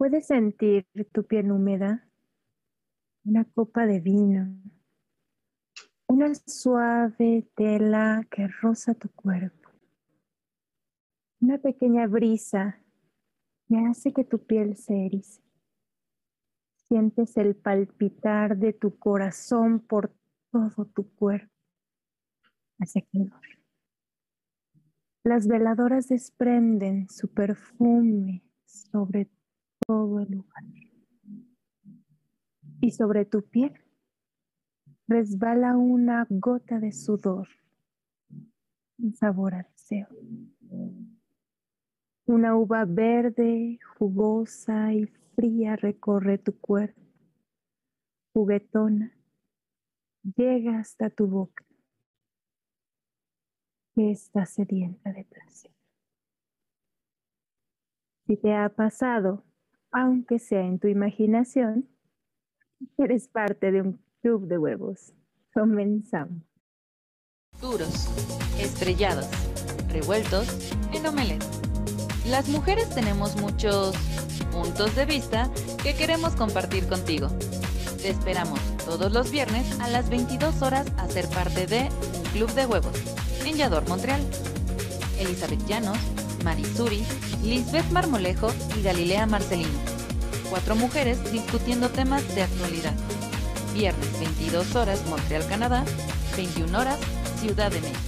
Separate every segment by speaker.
Speaker 1: Puedes sentir tu piel húmeda, una copa de vino, una suave tela que roza tu cuerpo, una pequeña brisa que hace que tu piel se erice. Sientes el palpitar de tu corazón por todo tu cuerpo. Hace calor. Las veladoras desprenden su perfume sobre todo el lugar. Y sobre tu piel resbala una gota de sudor, un sabor a deseo. Una uva verde, jugosa y fría recorre tu cuerpo, juguetona, llega hasta tu boca, que está sedienta de placer. Si te ha pasado, aunque sea en tu imaginación, eres parte de un club de huevos. Comenzamos.
Speaker 2: Duros, estrellados, revueltos en omelette. Las mujeres tenemos muchos puntos de vista que queremos compartir contigo. Te esperamos todos los viernes a las 22 horas a ser parte de un club de huevos en Montreal. Elizabeth Llanos, Marisuri, Lisbeth Marmolejo y Galilea Marcelino. Cuatro mujeres discutiendo temas de actualidad. Viernes 22 horas Montreal, Canadá, 21 horas Ciudad de México.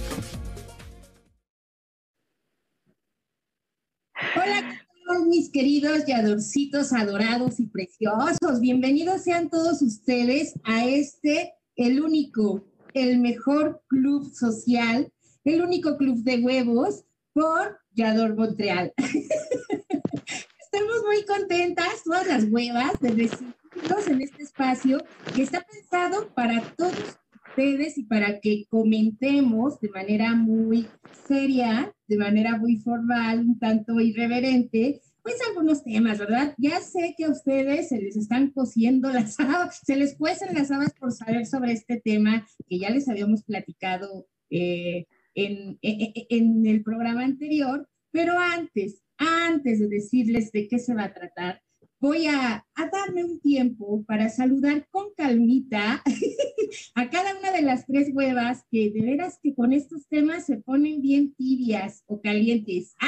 Speaker 3: Hola, mis queridos yadorcitos adorados y preciosos. Bienvenidos sean todos ustedes a este, el único, el mejor club social, el único club de huevos por Yador Montreal. Estamos muy contentas, todas las huevas, de recibirlos en este espacio que está pensado para todos ustedes y para que comentemos de manera muy seria, de manera muy formal, un tanto irreverente, pues algunos temas, ¿verdad? Ya sé que a ustedes se les están cociendo las habas, se les cuecen las habas por saber sobre este tema que ya les habíamos platicado eh, en, el programa anterior, pero antes, antes de decirles de qué se va a tratar, voy a, darme un tiempo para saludar con calmita a cada una de las tres huevas que de veras que con estos temas se ponen bien tibias o calientes.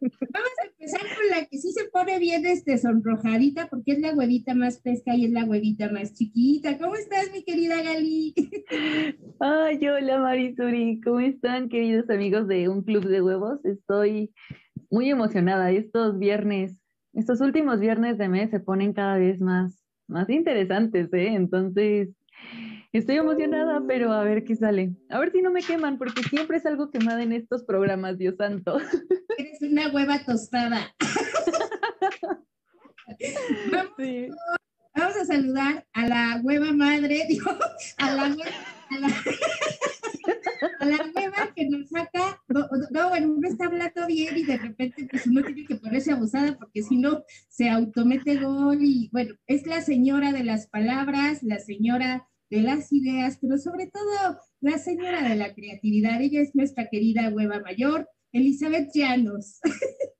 Speaker 3: Vamos empezar con la que sí se pone bien este sonrojadita porque es la huevita más pesca y es la huevita más chiquita. ¿Cómo estás, mi querida Gali?
Speaker 4: Ay, hola Marisuri, ¿cómo están, queridos amigos de Un Club de Huevos? Estoy muy emocionada. Estos viernes, estos últimos viernes de mes se ponen cada vez más, más interesantes, ¿eh? Entonces, estoy emocionada, pero a ver qué sale. A ver si no me queman, porque siempre es algo quemada en estos programas, Dios santo.
Speaker 3: Eres una hueva tostada. Vamos,
Speaker 4: Sí.
Speaker 3: vamos a saludar a la hueva madre, digo, a la hueva, a la, a la hueva que nos saca, no, no, bueno, uno está hablando bien y de repente pues uno tiene que ponerse abusada porque si no se automete gol y bueno, es la señora de las palabras, la señora de las ideas, pero sobre todo la señora de la creatividad. Ella es nuestra querida hueva mayor, Elizabeth Llanos.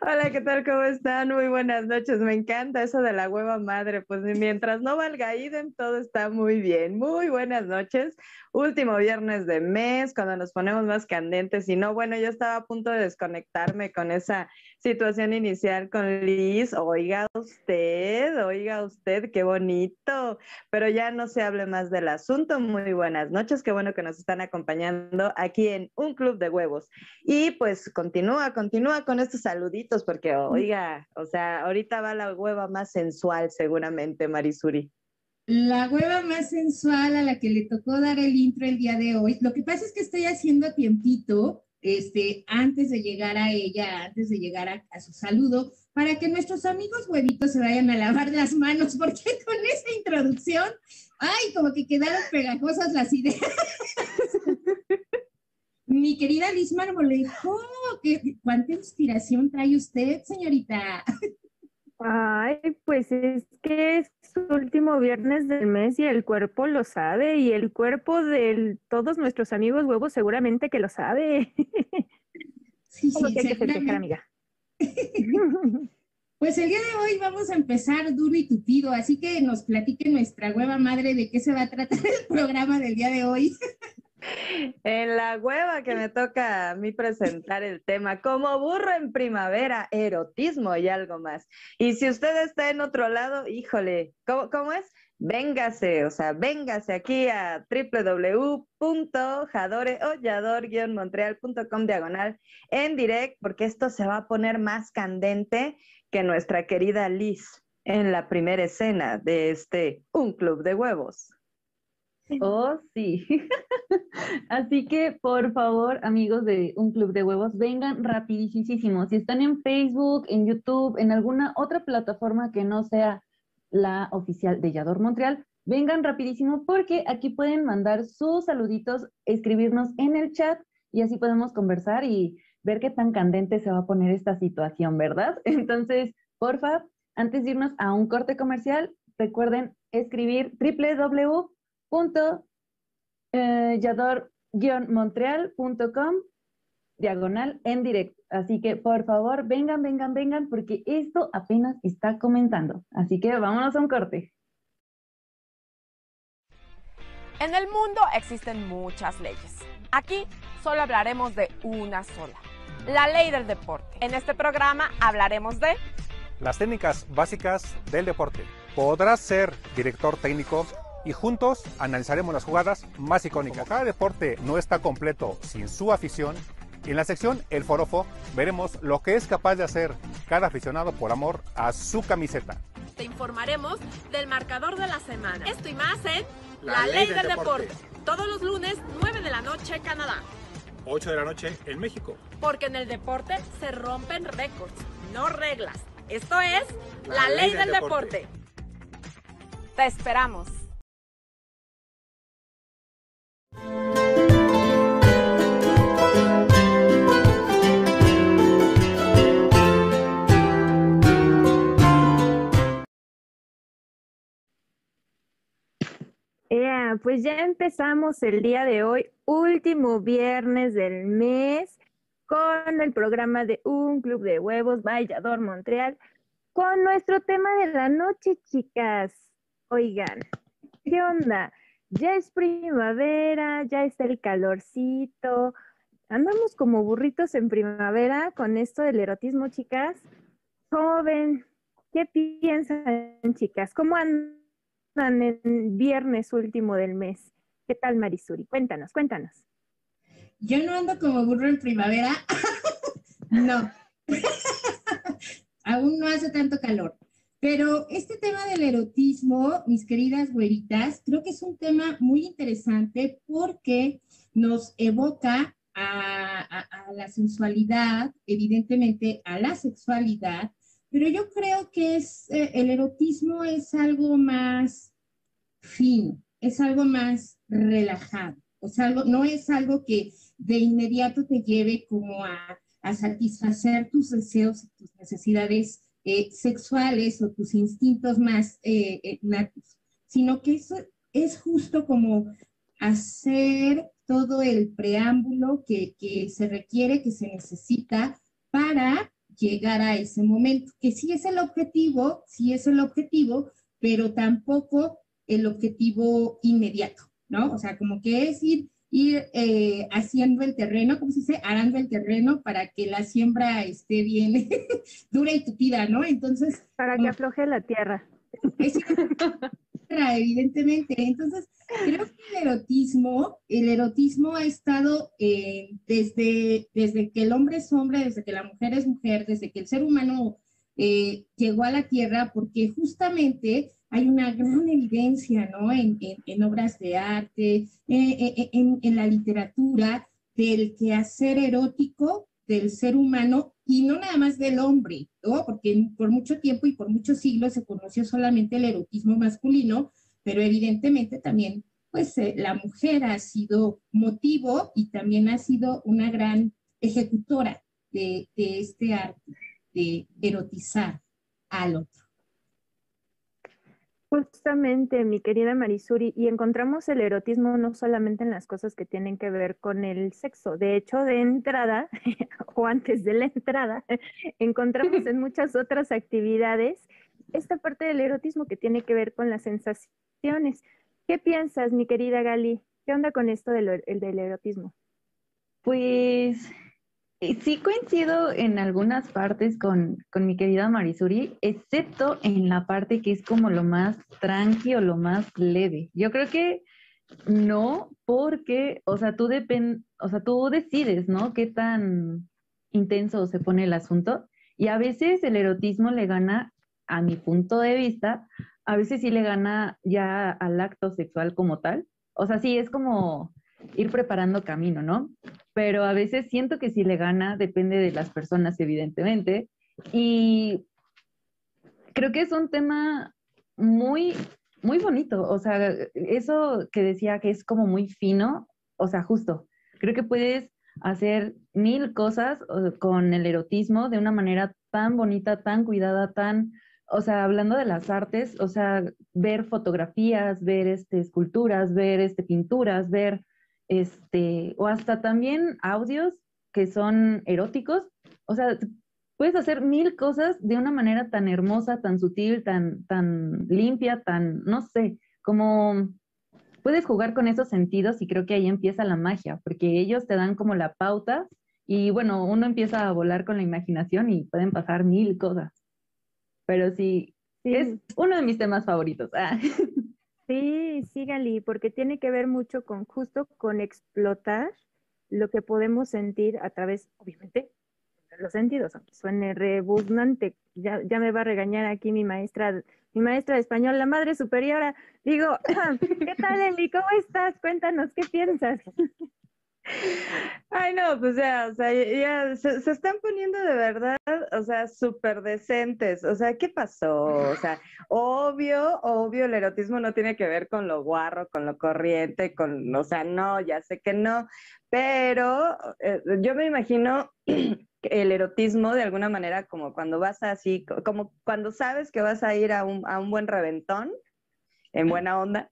Speaker 4: Hola, ¿qué tal? ¿Cómo están? Muy buenas noches. Me encanta eso de la hueva madre. Pues mientras no valga idem, todo está muy bien. Muy buenas noches. Último viernes de mes, cuando nos ponemos más candentes. Y no, bueno, yo estaba a punto de desconectarme con esa situación inicial con Liz. Oiga usted, oiga usted, qué bonito. Pero ya no se hable más del asunto. Muy buenas noches. Qué bueno que nos están acompañando aquí en Un Club de Huevos. Y pues continúa, continúa con estos saluditos, porque oiga, o sea, ahorita va la hueva más sensual seguramente, Marisuri.
Speaker 3: La hueva más sensual a la que le tocó dar el intro el día de hoy. Lo que pasa es que estoy haciendo tiempito este, antes de llegar a ella, antes de llegar a, su saludo, para que nuestros amigos huevitos se vayan a lavar las manos, porque con esa introducción, ay, como que quedaron pegajosas las ideas. Mi querida Liz Marmolejo, ¿cuánta inspiración trae usted, señorita?
Speaker 1: Ay, pues es que es último viernes del mes y el cuerpo lo sabe y el cuerpo de todos nuestros amigos huevos seguramente que lo sabe.
Speaker 3: Sí, sí, que amiga. Pues el día de hoy vamos a empezar duro y tupido, así que nos platique nuestra hueva madre de qué se va a tratar el programa del día de hoy.
Speaker 4: En la hueva que me toca a mí presentar el tema, como burro en primavera, erotismo y algo más. Y si usted está en otro lado, híjole, ¿cómo, es? Véngase, o sea, véngase aquí a www.jadoreollador-montreal.com diagonal en direct, porque esto se va a poner más candente que nuestra querida Liz en la primera escena de este Un Club de Huevos.
Speaker 2: Oh, sí. Así que, por favor, amigos de Un Club de Huevos, vengan rapidísimo. Si están en Facebook, en YouTube, en alguna otra plataforma que no sea la oficial de Yador Montreal, vengan rapidísimo porque aquí pueden mandar sus saluditos, escribirnos en el chat y así podemos conversar y ver qué tan candente se va a poner esta situación, ¿verdad? Entonces, porfa, antes de irnos a un corte comercial, recuerden escribir www yador-montreal.com diagonal en directo. Así que por favor, vengan, vengan, vengan, porque esto apenas está comenzando. Así que vámonos a un corte.
Speaker 5: En el mundo existen muchas leyes. Aquí solo hablaremos de una sola, la ley del deporte. En este programa hablaremos de
Speaker 6: las técnicas básicas del deporte. Podrás ser director técnico y juntos analizaremos las jugadas más icónicas. cada deporte no está completo sin su afición, en la sección El Forofo veremos lo que es capaz de hacer cada aficionado por amor a su camiseta.
Speaker 5: Te informaremos del marcador de la semana. Esto y más en La, Ley, del, deporte. Todos los lunes, 9 de la noche, Canadá.
Speaker 6: 8 de la noche en México.
Speaker 5: Porque en el deporte se rompen récords, no reglas. Esto es La, Ley, del, deporte. Te esperamos.
Speaker 1: Pues ya empezamos el día de hoy, último viernes del mes, con el programa de Un Club de Huevos, Vallador Montreal, con nuestro tema de la noche, chicas. Oigan, ¿qué onda? Ya es primavera, ya está el calorcito. Andamos como burritos en primavera con esto del erotismo, chicas. Joven, ¿qué piensan, chicas? ¿Cómo andan? En viernes último del mes. ¿Qué tal, Marisuri? Cuéntanos, cuéntanos.
Speaker 3: Yo no ando como burro en primavera. no. Aún no hace tanto calor. Pero este tema del erotismo, mis queridas güeritas, creo que es un tema muy interesante porque nos evoca a, la sensualidad, evidentemente a la sexualidad, pero yo creo que es, eh, el erotismo es algo más fino, es algo más relajado, o sea, no es algo que de inmediato te lleve como a, satisfacer tus deseos y tus necesidades eh, sexuales o tus instintos más eh, natos, sino que eso es justo como hacer todo el preámbulo que, que se requiere, que se necesita para llegar a ese momento, que sí es el objetivo, sí es el objetivo, pero tampoco el objetivo inmediato, ¿no? O sea, como que es ir, ir eh, haciendo el terreno, como se dice, arando el terreno para que la siembra esté bien dura y tupida, ¿no? Entonces...
Speaker 1: Para que afloje la tierra. Es,
Speaker 3: evidentemente. Entonces, creo que el erotismo, el erotismo ha estado eh, desde, desde que el hombre es hombre, desde que la mujer es mujer, desde que el ser humano eh, llegó a la Tierra, porque justamente hay una gran evidencia, ¿no? En, en, obras de arte, eh, en, en, la literatura, del quehacer erótico del ser humano y no nada más del hombre, ¿no? Porque por mucho tiempo y por muchos siglos se conoció solamente el erotismo masculino, pero evidentemente también, pues eh, la mujer ha sido motivo y también ha sido una gran ejecutora de, de este arte, de erotizar al otro.
Speaker 1: Justamente, mi querida Marisuri, y encontramos el erotismo no solamente en las cosas que tienen que ver con el sexo. De hecho, de entrada, o antes de la entrada, encontramos en muchas otras actividades esta parte del erotismo que tiene que ver con las sensaciones. ¿Qué piensas, mi querida Gali? ¿Qué onda con esto del, del erotismo?
Speaker 7: Pues sí coincido en algunas partes con, mi querida Marisuri, excepto en la parte que es como lo más tranqui o lo más leve. Yo creo que no, porque, o sea, tú depend, o sea, tú decides, ¿no? Qué tan intenso se pone el asunto. Y a veces el erotismo le gana, a mi punto de vista, a veces sí le gana ya al acto sexual como tal. O sea, sí, es como ir preparando camino, ¿no? Pero a veces siento que si le gana depende de las personas, evidentemente. Y creo que es un tema muy, muy bonito. O sea, eso que decía que es como muy fino, o sea, justo. Creo que puedes hacer mil cosas con el erotismo de una manera tan bonita, tan cuidada, tan, o sea, hablando de las artes, o sea, ver fotografías, ver este, esculturas, ver este, pinturas, ver este, o hasta también audios que son eróticos. O sea, puedes hacer mil cosas de una manera tan hermosa, tan sutil, tan, tan limpia, tan, no sé, como puedes jugar con esos sentidos y creo que ahí empieza la magia, porque ellos te dan como la pauta y bueno, uno empieza a volar con la imaginación y pueden pasar mil cosas. Pero sí, es uno de mis temas favoritos. Ah.
Speaker 1: Sí, sí, Gali, porque tiene que ver mucho con justo con explotar lo que podemos sentir a través, obviamente, de los sentidos, aunque suene rebuznante. Ya, ya me va a regañar aquí mi maestra, mi maestra de español, la madre superiora. Digo, ¿qué tal, Eli? ¿Cómo estás? Cuéntanos, ¿qué piensas?
Speaker 4: Ay, no, pues ya, o sea, ya se, están poniendo de verdad, o sea, súper decentes. O sea, ¿qué pasó? O sea, obvio, obvio, el erotismo no tiene que ver con lo guarro, con lo corriente, con, o sea, no, ya sé que no, pero eh, yo me imagino el erotismo de alguna manera como cuando vas así, como cuando sabes que vas a ir a un, a un buen reventón, en buena onda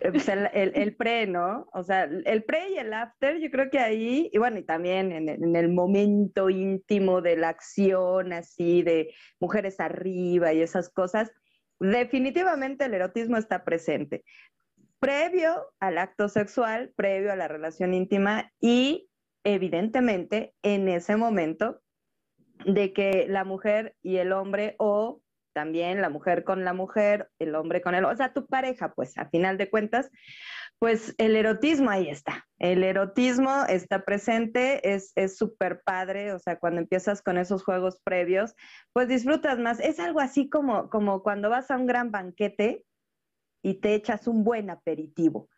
Speaker 4: pues el, el, pre, ¿no? O sea, el pre y el after, yo creo que ahí, y bueno, y también en, en, el momento íntimo de la acción, así, de mujeres arriba y esas cosas, definitivamente el erotismo está presente. Previo al acto sexual, previo a la relación íntima y evidentemente en ese momento de que la mujer y el hombre o también la mujer con la mujer, el hombre con el, o sea, tu pareja, pues a final de cuentas, pues el erotismo ahí está. El erotismo está presente, es súper padre, o sea, cuando empiezas con esos juegos previos, pues disfrutas más. Es algo así como, como cuando vas a un gran banquete y te echas un buen aperitivo.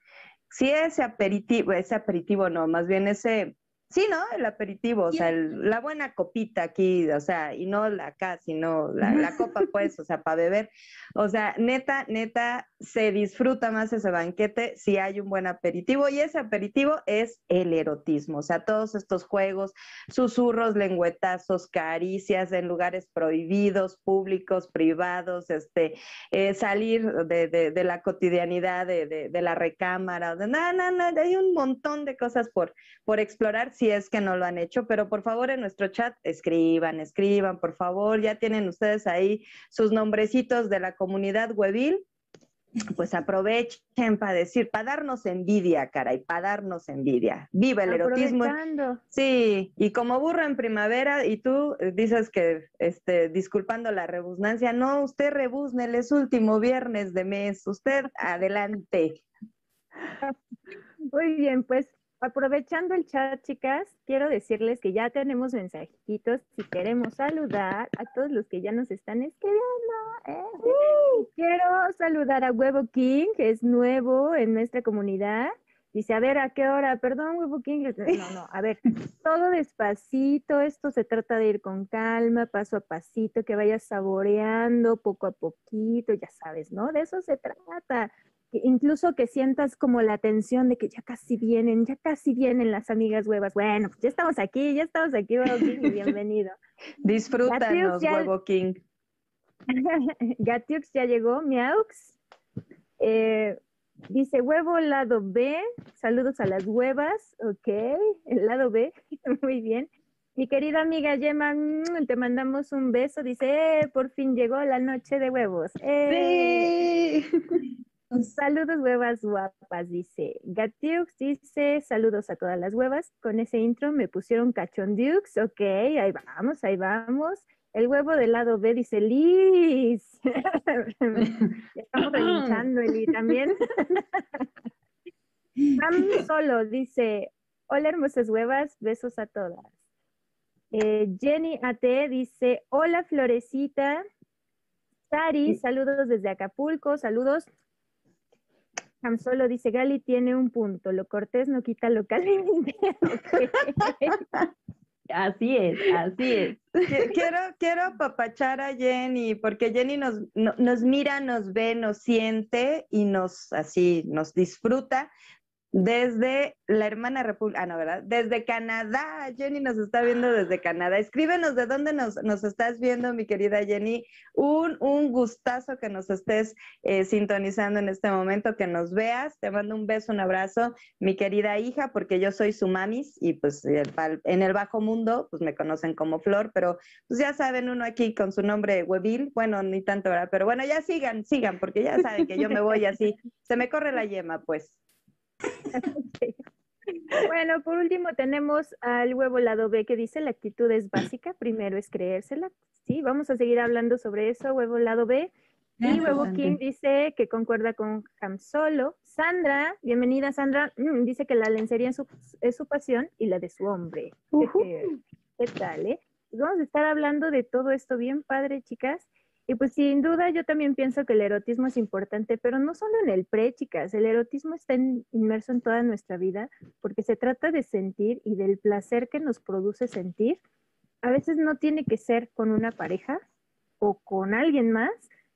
Speaker 4: Si ese aperitivo, ese aperitivo no, más bien ese, Sí, ¿no? El aperitivo, o sea, la buena copita aquí, o sea, y no la acá, sino la, la copa, pues, o sea, para beber. O sea, neta, neta, se disfruta más ese banquete si hay un buen aperitivo y ese aperitivo es el erotismo, o sea, todos estos juegos, susurros, lengüetazos, caricias en lugares prohibidos, públicos, privados, este, eh, salir de, la cotidianidad de, la recámara, de no, no, no, hay un montón de cosas por, por explorar si es que no lo han hecho, pero por favor en nuestro chat escriban, escriban, por favor, ya tienen ustedes ahí sus nombrecitos de la comunidad webil, pues aprovechen para decir, para darnos envidia, caray, para darnos envidia. Viva el erotismo. Sí, y como burro en primavera, y tú dices que, este, disculpando la rebusnancia, no, usted rebusne, es último viernes de mes, usted adelante.
Speaker 1: Muy bien, pues aprovechando el chat, chicas, quiero decirles que ya tenemos mensajitos si queremos saludar a todos los que ya nos están escribiendo. ¿eh? Quiero saludar a Huevo King, que es nuevo en nuestra comunidad. Dice, a ver, ¿a qué hora? Perdón, huevo King. No, no, a ver, todo despacito, esto se trata de ir con calma, paso a pasito, que vayas saboreando poco a poquito, ya sabes, ¿no? De eso se trata incluso que sientas como la tensión de que ya casi vienen, ya casi vienen las amigas huevas. Bueno, pues ya estamos aquí, ya estamos aquí, Huevo King, y bienvenido.
Speaker 4: Disfrútanos, Huevo King.
Speaker 1: Gatiux ya llegó, Miaux. Eh, dice huevo lado B, saludos a las huevas, ok, el lado B, muy bien. Mi querida amiga Gemma, mm, te mandamos un beso, dice, eh, por fin llegó la noche de huevos. Eh. Sí. Saludos huevas guapas, dice. Gatiux dice, saludos a todas las huevas. Con ese intro me pusieron cachondux. Ok, ahí vamos, ahí vamos. El huevo del lado B dice, Liz. estamos relinchando, Eli, también. Vamos solo, dice, hola hermosas huevas, besos a todas. Eh, Jenny AT dice, hola Florecita. Sari, saludos desde Acapulco, saludos. Solo dice, Gali tiene un punto, lo cortés no quita lo caliente.
Speaker 7: Así es, así es.
Speaker 4: Quiero, quiero apapachar a Jenny, porque Jenny nos, nos mira, nos ve, nos siente y nos así, nos disfruta desde la hermana República, ah, no, ¿verdad? Desde Canadá, Jenny nos está viendo desde Canadá. Escríbenos de dónde nos, estás viendo, mi querida Jenny. Un, un gustazo que nos estés eh, sintonizando en este momento, que nos veas. Te mando un beso, un abrazo, mi querida hija, porque yo soy su mamis y pues en el bajo mundo, pues me conocen como Flor, pero pues ya saben, uno aquí con su nombre Huevil, bueno, ni tanto, ¿verdad? Pero bueno, ya sigan, sigan, porque ya saben que yo me voy así, se me corre la yema, pues.
Speaker 1: Bueno, por último tenemos al huevo lado B que dice la actitud es básica, primero es creérsela. Sí, vamos a seguir hablando sobre eso, huevo lado B. Y Huevo King dice que concuerda con Ham Solo. Sandra, bienvenida Sandra, mm, dice que la lencería es su, es su pasión y la de su hombre. ¿Qué tal, eh? Pues vamos a estar hablando de todo esto bien padre, chicas. Y pues sin duda yo también pienso que el erotismo es importante, pero no solo en el pre, chicas, el erotismo está inmerso en toda nuestra vida porque se trata de sentir y del placer que nos produce sentir. A veces no tiene que ser con una pareja o con alguien más,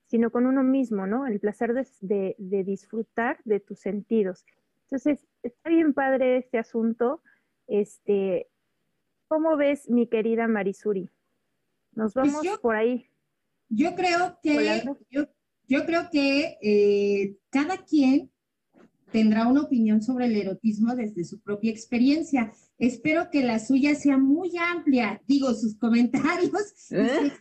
Speaker 1: sino con uno mismo, ¿no? El placer de, de disfrutar de tus sentidos. Entonces, está bien padre este asunto. Este, ¿Cómo ves, mi querida Marisuri? Nos pues vamos por ahí.
Speaker 3: Yo creo que, yo, creo que eh, cada quien tendrá una opinión sobre el erotismo desde su propia experiencia. Espero que la suya sea muy amplia, digo, sus comentarios, ¿Eh?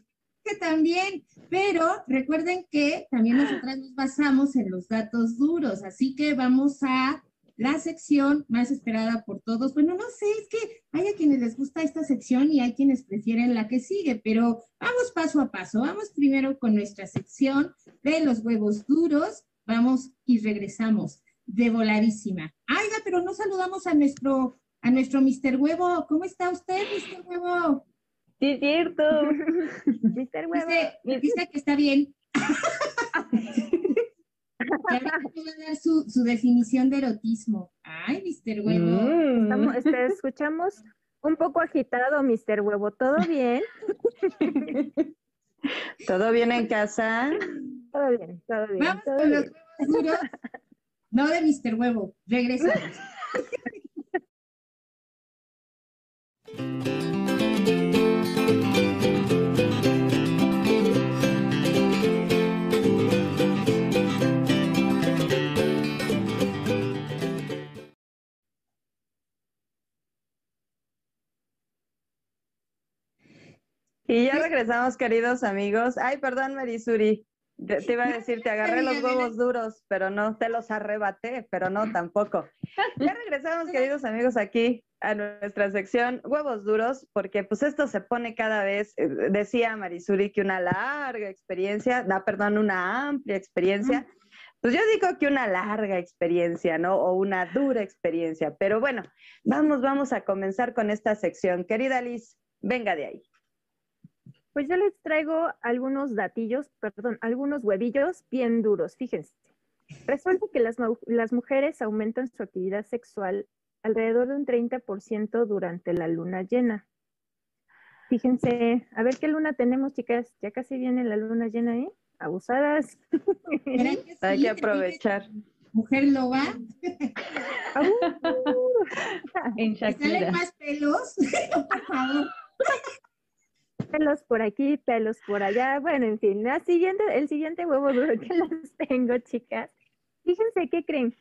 Speaker 3: que también, pero recuerden que también nosotras nos basamos en los datos duros, así que vamos a la sección más esperada por todos. Bueno, no sé, es que hay a quienes les gusta esta sección y hay quienes prefieren la que sigue, pero vamos paso a paso. Vamos primero con nuestra sección de los huevos duros. Vamos y regresamos de voladísima. Aiga, pero no saludamos a nuestro, a nuestro Mr. Huevo. ¿Cómo está usted, Mr. Huevo?
Speaker 7: Sí, cierto.
Speaker 3: Mr. Huevo. dice que está bien. a dar su, definición de erotismo. Ay, Mr. Huevo.
Speaker 1: Mm. Este, escuchamos un poco agitado, Mr. Huevo. ¿Todo bien?
Speaker 4: ¿Todo bien en casa?
Speaker 1: Todo bien, todo bien.
Speaker 3: Vamos con los huevos No de Mr. Huevo. Regresamos.
Speaker 4: Y ya regresamos, queridos amigos. Ay, perdón, Marisuri. Te iba a decir, te agarré los huevos duros, pero no te los arrebaté, pero no tampoco. Ya regresamos, queridos amigos, aquí a nuestra sección huevos duros, porque pues esto se pone cada vez, eh, decía Marisuri que una larga experiencia, da, perdón, una amplia experiencia. Pues yo digo que una larga experiencia, ¿no? O una dura experiencia. Pero bueno, vamos, vamos a comenzar con esta sección. Querida Liz, venga de ahí.
Speaker 1: Pues yo les traigo algunos datillos, perdón, algunos huevillos bien duros, fíjense. Resulta que las, las mujeres aumentan su actividad sexual alrededor de un 30% durante la luna llena. Fíjense, a ver qué luna tenemos, chicas. Ya casi viene la luna llena, ¿eh? Abusadas.
Speaker 4: Hay que aprovechar.
Speaker 3: Mujer loba.
Speaker 7: en
Speaker 3: ¿Salen más pelos? por favor.
Speaker 1: Pelos por aquí, pelos por allá. Bueno, en fin, la siguiente, el siguiente huevo duro que las tengo, chicas. Fíjense, ¿qué creen?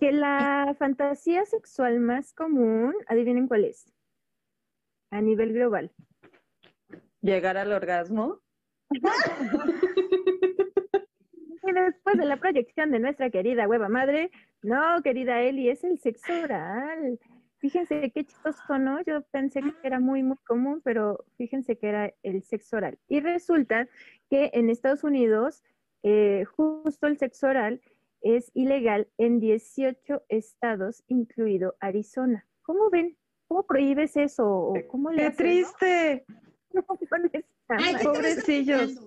Speaker 1: Que la fantasía sexual más común, adivinen cuál es, a nivel global.
Speaker 4: Llegar al orgasmo.
Speaker 1: y después de la proyección de nuestra querida hueva madre, no, querida Eli, es el sexo oral. Fíjense qué chistoso, ¿no? Yo pensé que era muy, muy común, pero fíjense que era el sexo oral. Y resulta que en Estados Unidos, eh, justo el sexo oral es ilegal en 18 estados, incluido Arizona. ¿Cómo ven? ¿Cómo prohíbes eso? ¿Cómo le
Speaker 4: ¡Qué triste!
Speaker 1: no?
Speaker 3: Ay, ¿qué te
Speaker 4: Pobrecillos.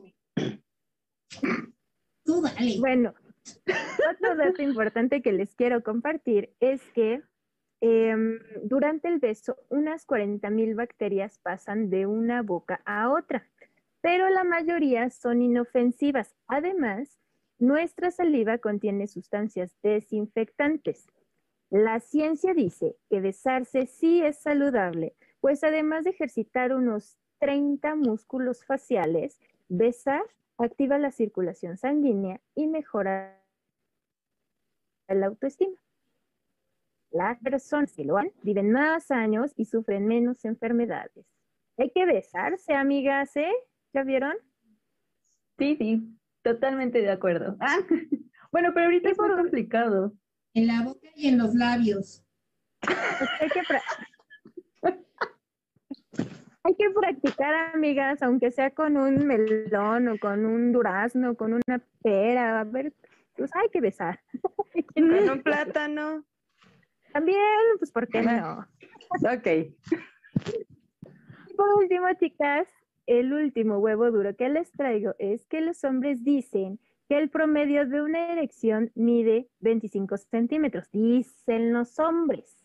Speaker 3: Tú dale.
Speaker 1: Bueno, otro dato importante que les quiero compartir es que em, durante el beso unas 40.000 bacterias pasan de una boca a otra, pero la mayoría son inofensivas. Además, nuestra saliva contiene sustancias desinfectantes. La ciencia dice que besarse sí es saludable, pues además de ejercitar unos 30 músculos faciales, besar activa la circulación sanguínea y mejora la autoestima. Las personas que lo han viven más años y sufren menos enfermedades. Hay que besarse, amigas, ¿eh? ¿Ya vieron?
Speaker 7: Sí, sí, totalmente de acuerdo. Ah, bueno, pero ahorita es muy complicado.
Speaker 3: En la boca y en los labios.
Speaker 1: Pues hay que, hay que practicar, amigas, aunque sea con un melón o con un durazno, con una pera. A ver, pues hay que besar.
Speaker 4: Con un plátano.
Speaker 1: También, pues, ¿por qué no?
Speaker 4: Ok.
Speaker 1: Y por último, chicas, el último huevo duro que les traigo es que los hombres dicen que el promedio de una erección mide 25 centímetros. Dicen los hombres.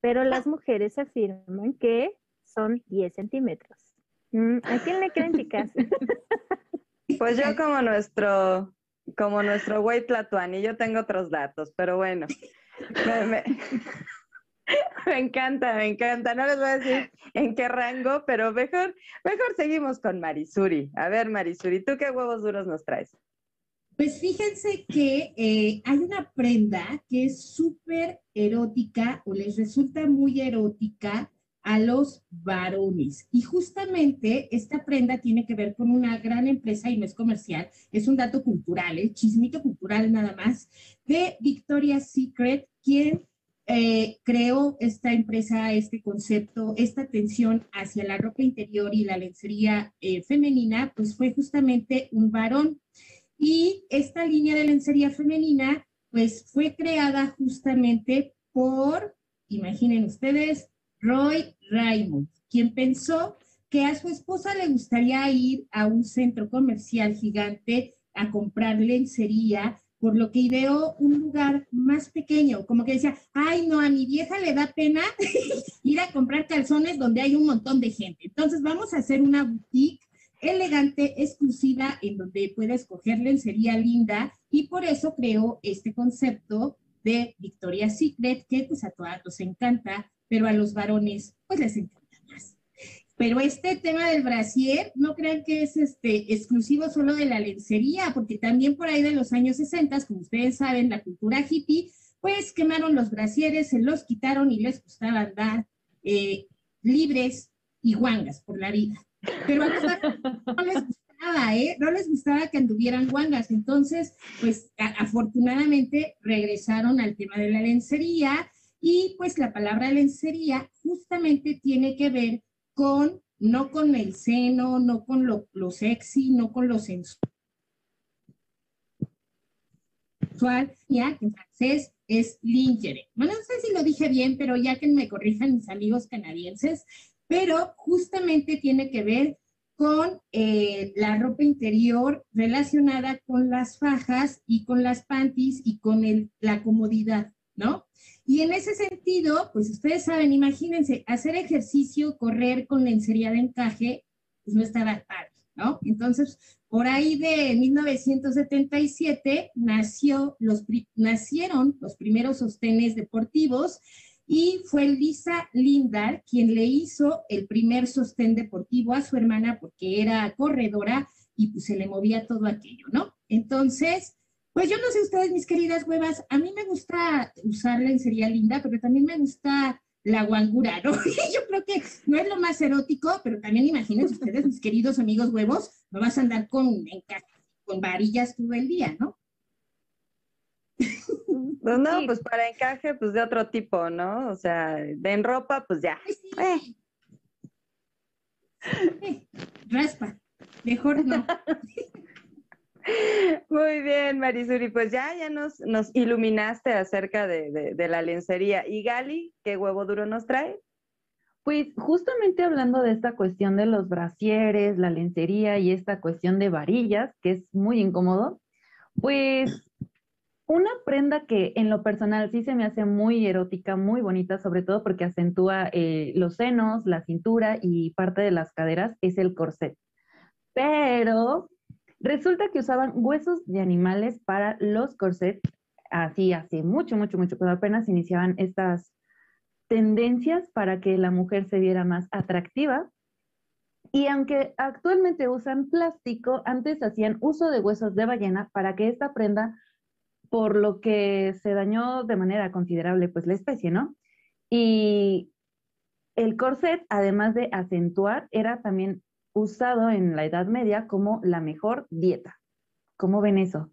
Speaker 1: Pero las mujeres afirman que son 10 centímetros. Mm, ¿A quién le creen, chicas?
Speaker 4: Pues yo como nuestro, como nuestro güey Tlatuani, yo tengo otros datos, pero bueno. Me, encanta, me encanta. No les voy a decir en qué rango, pero mejor, mejor seguimos con Marisuri. A ver, Marisuri, ¿tú qué huevos duros nos traes?
Speaker 3: Pues fíjense que eh, hay una prenda que es súper erótica o les resulta muy erótica a los varones. Y justamente esta prenda tiene que ver con una gran empresa y no es comercial, es un dato cultural, ¿eh? chismito cultural nada más, de Victoria's Secret, quien eh, creó esta empresa, este concepto, esta atención hacia la ropa interior y la lencería eh, femenina, pues fue justamente un varón. Y esta línea de lencería femenina, pues fue creada justamente por, imaginen ustedes, Roy Raymond, quien pensó que a su esposa le gustaría ir a un centro comercial gigante a comprar lencería, por lo que ideó un lugar más pequeño, como que decía, ay, no, a mi vieja le da pena ir a comprar calzones donde hay un montón de gente. Entonces vamos a hacer una boutique elegante, exclusiva, en donde pueda escoger lencería linda y por eso creó este concepto de Victoria's Secret, que pues a todas nos encanta, pero a los varones pues les encanta más. Pero este tema del brasier, no crean que es este, exclusivo solo de la lencería, porque también por ahí de los años 60, como ustedes saben, la cultura hippie, pues quemaron los brasieres, se los quitaron y les gustaba andar eh, libres y guangas por la vida. Pero a los no les gustaba, ¿eh? No les gustaba que anduvieran guangas. Entonces, pues afortunadamente regresaron al tema de la lencería y pues la palabra lencería justamente tiene que ver con, no con el seno, no con lo, lo sexy, no con lo sensual, ya que en francés es lingerie. Bueno, no sé si lo dije bien, pero ya que me corrijan mis amigos canadienses, pero justamente tiene que ver con eh, la ropa interior relacionada con las fajas y con las panties y con el, la comodidad, Y en ese sentido, pues ustedes saben, imagínense, hacer ejercicio, correr con lencería de encaje, pues no estaba padre, ¿no? Entonces, por ahí de 1977 nació los, nacieron los primeros sostenes deportivos y fue Lisa Lindar quien le hizo el primer sostén deportivo a su hermana porque era corredora y pues se le movía todo aquello, ¿no? Entonces, pues yo no sé ustedes, mis queridas huevas, a mí me gusta usar lencería linda, pero también me gusta la guangura, ¿no? yo creo que no es lo más erótico, pero también imagínense ustedes, mis queridos amigos huevos, no vas a andar con, con varillas todo el día, ¿no?
Speaker 4: Pues no, pues para encaje, pues de otro tipo, ¿no? O sea, en ropa, pues ya.
Speaker 3: Eh. Eh, raspa, mejor no.
Speaker 4: Muy bien, Marisuri, pues ya, ya nos, iluminaste acerca de, de, la lencería. ¿Y Gali, qué huevo duro nos trae?
Speaker 7: Pues justamente hablando de esta cuestión de los brasieres, la lencería y esta cuestión de varillas, que es muy incómodo, pues una prenda que en lo personal sí se me hace muy erótica, muy bonita, sobre todo porque acentúa eh, los senos, la cintura y parte de las caderas, es el corset. Pero Resulta que usaban huesos de animales para los corsets, así hace mucho, mucho, mucho, cuando apenas iniciaban estas tendencias para que la mujer se viera más atractiva. Y aunque actualmente usan plástico, antes hacían uso de huesos de ballena para que esta prenda, por lo que se dañó de manera considerable, pues la especie, ¿no? Y el corset, además de acentuar, era también usado en la Edad Media como la mejor dieta. ¿Cómo ven eso?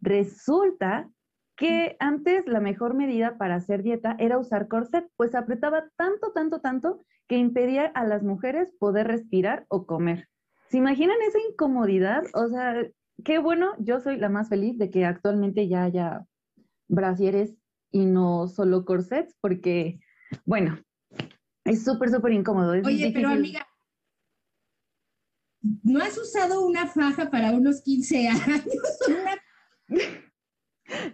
Speaker 7: Resulta que antes la mejor medida para hacer dieta era usar corset, pues apretaba tanto, tanto, tanto que impedía a las mujeres poder respirar o comer. ¿Se imaginan esa incomodidad? O sea, qué bueno, yo soy la más feliz de que actualmente ya haya brasieres y no solo corsets, porque, bueno, es súper, súper incómodo.
Speaker 3: Oye, pero amiga, ¿No has usado una faja para unos 15 años?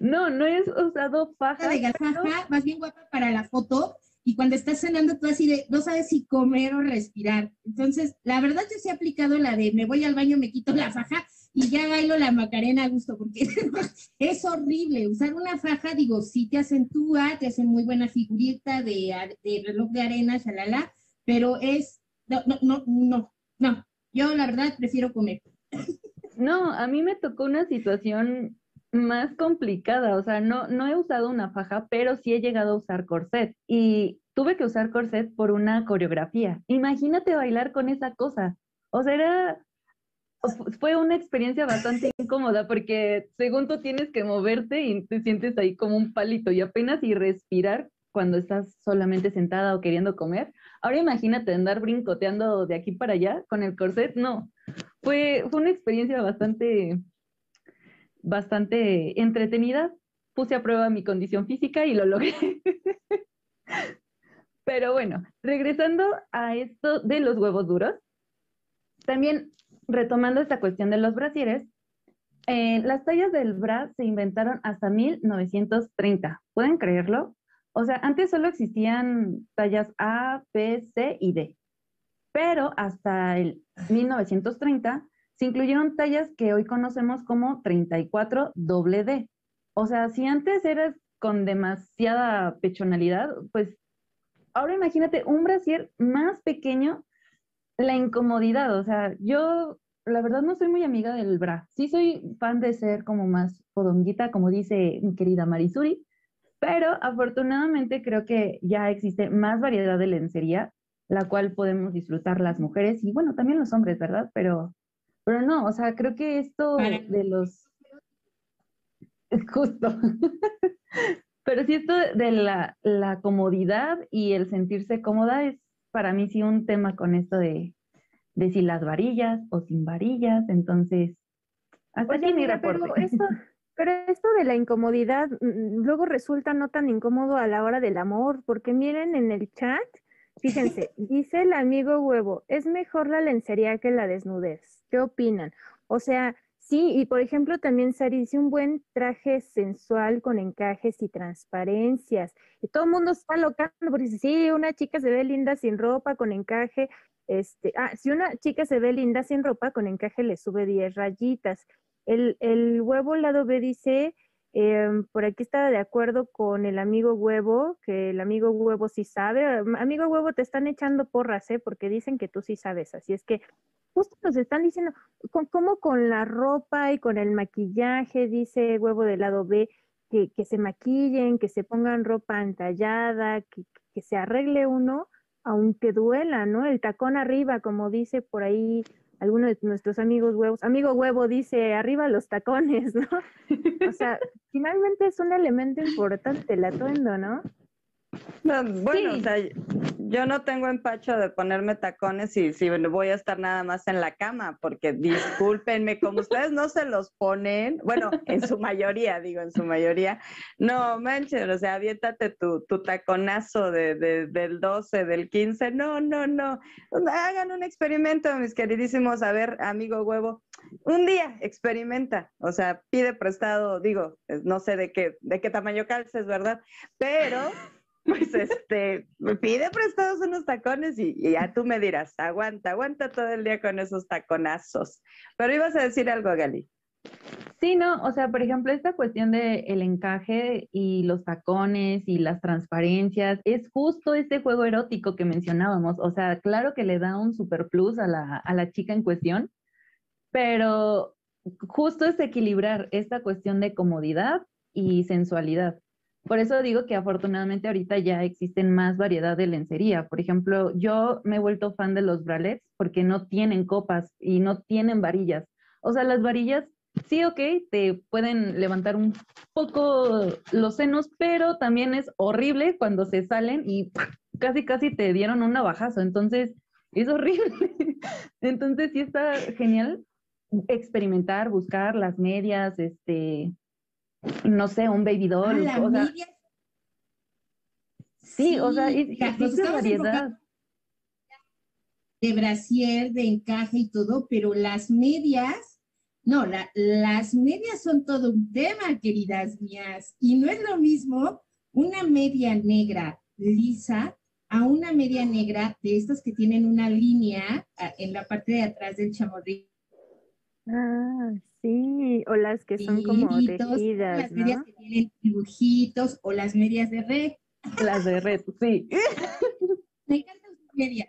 Speaker 7: No, no he usado faja.
Speaker 3: De faja, más bien guapa para la foto. Y cuando estás cenando, tú así de, no sabes si comer o respirar. Entonces, la verdad yo sí he aplicado la de, me voy al baño, me quito la faja y ya bailo la macarena a gusto, porque es horrible. Usar una faja, digo, sí te acentúa, te hace muy buena figurita de, de reloj de arena, shalala, pero es, no, no, no, no, no, yo, la verdad, prefiero comer.
Speaker 7: No, a mí me tocó una situación más complicada, o sea, no, no he usado una faja, pero sí he llegado a usar corset y tuve que usar corset por una coreografía. Imagínate bailar con esa cosa. O sea, era, fue una experiencia bastante incómoda porque según tú tienes que moverte y te sientes ahí como un palito y apenas y respirar cuando estás solamente sentada o queriendo comer. Ahora imagínate andar brincoteando de aquí para allá con el corset. No, fue, fue una experiencia bastante, bastante entretenida. Puse a prueba mi condición física y lo logré. Pero bueno, regresando a esto de los huevos duros, también retomando esta cuestión de los brasieres, eh, las tallas del bra se inventaron hasta 1930. ¿Pueden creerlo? O sea, antes solo existían tallas A, B, C y D, pero hasta el 1930 se incluyeron tallas que hoy conocemos como 34 doble. O sea, si antes eras con demasiada pechonalidad, pues ahora imagínate un brasier más pequeño, la incomodidad. O sea, yo la verdad no soy muy amiga del bra. Sí soy fan de ser como más podonguita, como dice mi querida Marisuri, pero afortunadamente creo que ya existe más variedad de lencería, la cual podemos disfrutar las mujeres y bueno, también los hombres, ¿verdad? Pero, pero no, o sea, creo que esto de los... Justo. pero sí esto de la, la comodidad y el sentirse cómoda es para mí sí un tema con esto de, de si las varillas o sin varillas, entonces...
Speaker 1: Hasta aquí mi reporte. Pero esto de la incomodidad mm, luego resulta no tan incómodo a la hora del amor, porque miren en el chat Fíjense, dice el amigo huevo, es mejor la lencería que la desnudez. ¿Qué opinan? O sea, sí, y por ejemplo también Sari dice un buen traje sensual con encajes y transparencias. Y todo el mundo está locando porque dice, sí, una chica se ve linda sin ropa, con encaje. Este, ah, si una chica se ve linda sin ropa, con encaje le sube 10 rayitas. El, el huevo lado B dice, Em, por aquí estaba de acuerdo con el amigo huevo, que el amigo huevo sí sabe. Amigo huevo, te están echando porras, ¿eh? Porque dicen que tú sí sabes. Así es que justo nos están diciendo, ¿cómo con la ropa y con el maquillaje, dice huevo del lado B, que, se maquillen, que se pongan ropa entallada, que se arregle uno, aunque duela, ¿no? El tacón arriba, como dice por ahí alguno de nuestros amigos huevos, amigo huevo dice, arriba los tacones, ¿no? O sea, finalmente es un elemento importante el atuendo, ¿no?
Speaker 4: Bueno, o sea, yo no tengo empacho de ponerme tacones y si voy a estar nada más en la cama, porque discúlpenme, como ustedes no se los ponen, bueno, en su mayoría, digo, en su mayoría, no manches, o sea, aviéntate tu, tu taconazo de, del 12, del 15, no, no, no, hagan un experimento, mis queridísimos, a ver, amigo huevo, un día experimenta, o sea, pide prestado, digo, no sé de qué, de qué tamaño calces, ¿verdad? Pero pues este, me pide prestados unos tacones y, ya tú me dirás, aguanta, aguanta todo el día con esos taconazos. Pero ibas a decir algo, Gali.
Speaker 7: Sí, no, o sea, por ejemplo, esta cuestión de el encaje y los tacones y las transparencias, es justo este juego erótico que mencionábamos. O sea, claro que le da un super plus a la, a la chica en cuestión, pero justo es equilibrar esta cuestión de comodidad y sensualidad. Por eso digo que afortunadamente ahorita ya existen más variedad de lencería. Por ejemplo, yo me he vuelto fan de los bralets porque no tienen copas y no tienen varillas. O sea, las varillas sí, ok, te pueden levantar un poco los senos, pero también es horrible cuando se salen y casi, casi te dieron un navajazo. Entonces, es horrible. Entonces, sí está genial experimentar, buscar las medias, este, no sé, un baby doll. Ah, o sea, sí, o sea, existe variedad.
Speaker 3: De brasier, de encaje y todo, pero las medias, no, las medias son todo un tema, queridas mías. Y no es lo mismo una media negra lisa a una media negra de estas que tienen una línea ah, en la parte de atrás del chamorrillo.
Speaker 1: Ah, Sí, o las que son como tejidas,
Speaker 3: Las medias que tienen dibujitos o las medias de red.
Speaker 7: Las de red, sí.
Speaker 3: Me encantan sus medias.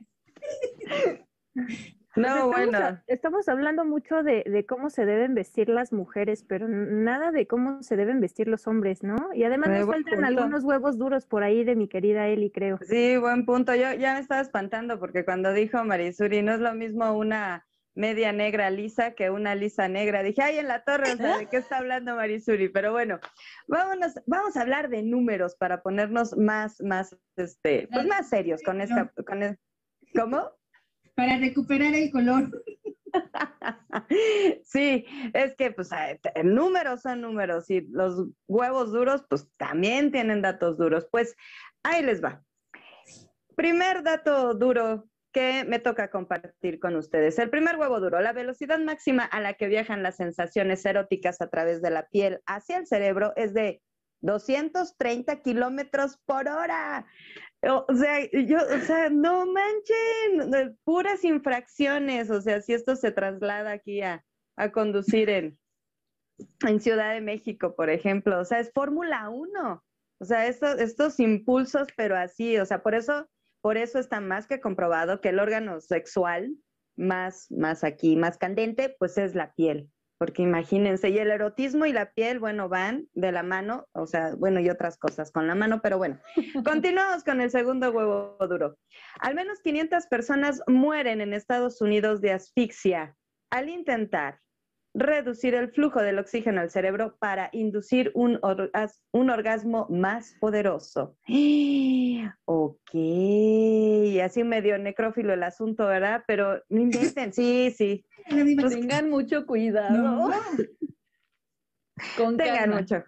Speaker 1: No, bueno. estamos hablando mucho de, cómo se deben vestir las mujeres, pero nada de cómo se deben vestir los hombres, ¿no? Y además nos faltan algunos huevos duros por ahí de mi querida Eli, creo.
Speaker 4: Sí, buen punto. Yo ya me estaba espantando porque cuando dijo Marisuri, no es lo mismo una media negra lisa que una lisa negra. Dije, ay, en la torre, o sea, ¿de qué está hablando Marisuri? Pero bueno, vámonos, vamos a hablar de números para ponernos más, más, este, pues más serios con esta, con ¿cómo?
Speaker 3: Para recuperar el color.
Speaker 4: sí, es que pues números son números y los huevos duros pues también tienen datos duros. Pues ahí les va. Primer dato duro que me toca compartir con ustedes. El primer huevo duro, la velocidad máxima a la que viajan las sensaciones eróticas a través de la piel hacia el cerebro es de 230 kilómetros por hora. O sea, yo, o sea, no manchen, puras infracciones. O sea, si esto se traslada aquí a, conducir en, en Ciudad de México, por ejemplo, o sea, es Fórmula 1. O sea, estos, estos impulsos, pero así, o sea, por eso por eso está más que comprobado que el órgano sexual más, más aquí, más candente, pues es la piel. Porque imagínense, y el erotismo y la piel, bueno, van de la mano, o sea, bueno, y otras cosas con la mano, pero bueno, continuamos con el segundo huevo duro. Al menos 500 personas mueren en Estados Unidos de asfixia al intentar reducir el flujo del oxígeno al cerebro para inducir un, un orgasmo más poderoso. Ok, así medio necrófilo el asunto, ¿verdad? Pero no inventen, sí, sí.
Speaker 7: Pues tengan mucho cuidado.
Speaker 4: Con Tengan mucho.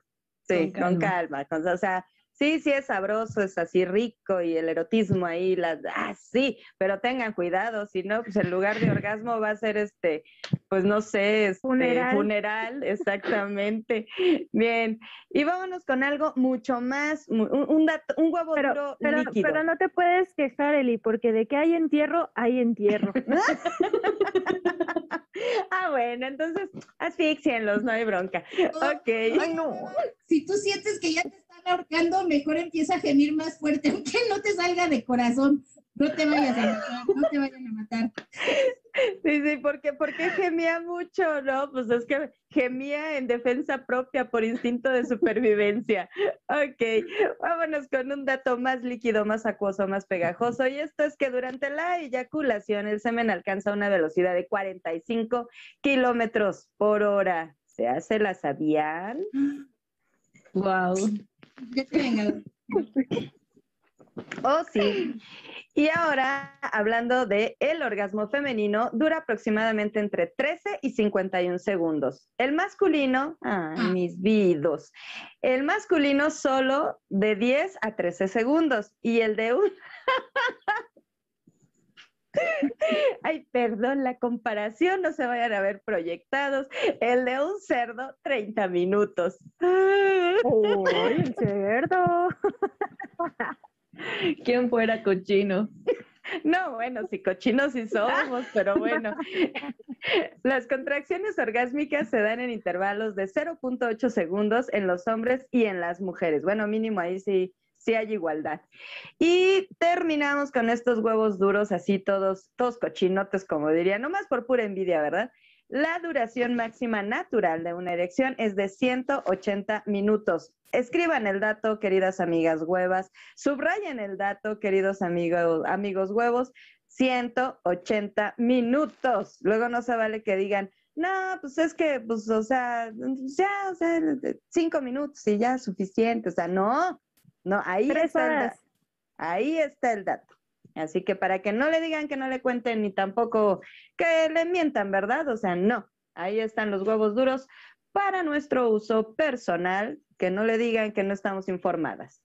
Speaker 4: Sí, con calma. o sea, Sí, sí es sabroso, es así rico y el erotismo ahí, las, ah, sí, pero tengan cuidado, si no, pues el lugar de orgasmo va a ser este, pues no sé, este,
Speaker 1: Funeral.
Speaker 4: funeral, exactamente. Bien, y vámonos con algo mucho más, un, un dato, un huevo
Speaker 1: Pero,
Speaker 4: duro
Speaker 1: pero,
Speaker 4: líquido.
Speaker 1: pero no te puedes quejar, Eli, porque de que hay entierro, hay entierro.
Speaker 4: ah, bueno, entonces asfixienlos, no hay bronca. Ok.
Speaker 3: Ay, no. Si tú sientes que ya te ahorcando, mejor empieza a gemir más fuerte, aunque no te salga de corazón. No te vayas a matar, no te vayan a matar.
Speaker 4: Sí, sí, porque, porque gemía mucho, ¿no? Pues es que gemía en defensa propia por instinto de supervivencia. Ok, vámonos con un dato más líquido, más acuoso, más pegajoso. Y esto es que durante la eyaculación el semen alcanza una velocidad de 45 kilómetros por hora. ¿Se hace la sabían?
Speaker 7: Wow.
Speaker 4: Oh, sí. Y ahora, hablando de el orgasmo femenino, dura aproximadamente entre 13 y 51 segundos. El masculino, ay, mis vidos. El masculino solo de 10 a 13 segundos y el de un Ay, perdón, la comparación, no se vayan a ver proyectados. El de un cerdo, 30 minutos.
Speaker 1: ¡Uy, el cerdo!
Speaker 7: ¿Quién fuera cochino?
Speaker 4: No, bueno, sí, cochinos sí somos, pero bueno. Las contracciones orgásmicas se dan en intervalos de 0.8 segundos en los hombres y en las mujeres. Bueno, mínimo ahí sí, sí hay igualdad. Y terminamos con estos huevos duros, así todos, todos cochinotes, como diría, nomás por pura envidia, ¿verdad? La duración máxima natural de una erección es de 180 minutos. Escriban el dato, queridas amigas huevas. Subrayen el dato, queridos amigos, amigos huevos. 180 minutos. Luego no se vale que digan, no, pues es que, pues, o sea, ya, o sea, cinco minutos y ya suficiente. O sea, no, no, ahí
Speaker 1: Tres
Speaker 4: está el
Speaker 1: horas.
Speaker 4: dato. Ahí está el dato. Así que para que no le digan que no le cuenten ni tampoco que le mientan, ¿verdad? O sea, no. Ahí están los huevos duros para nuestro uso personal, que no le digan que no estamos informadas.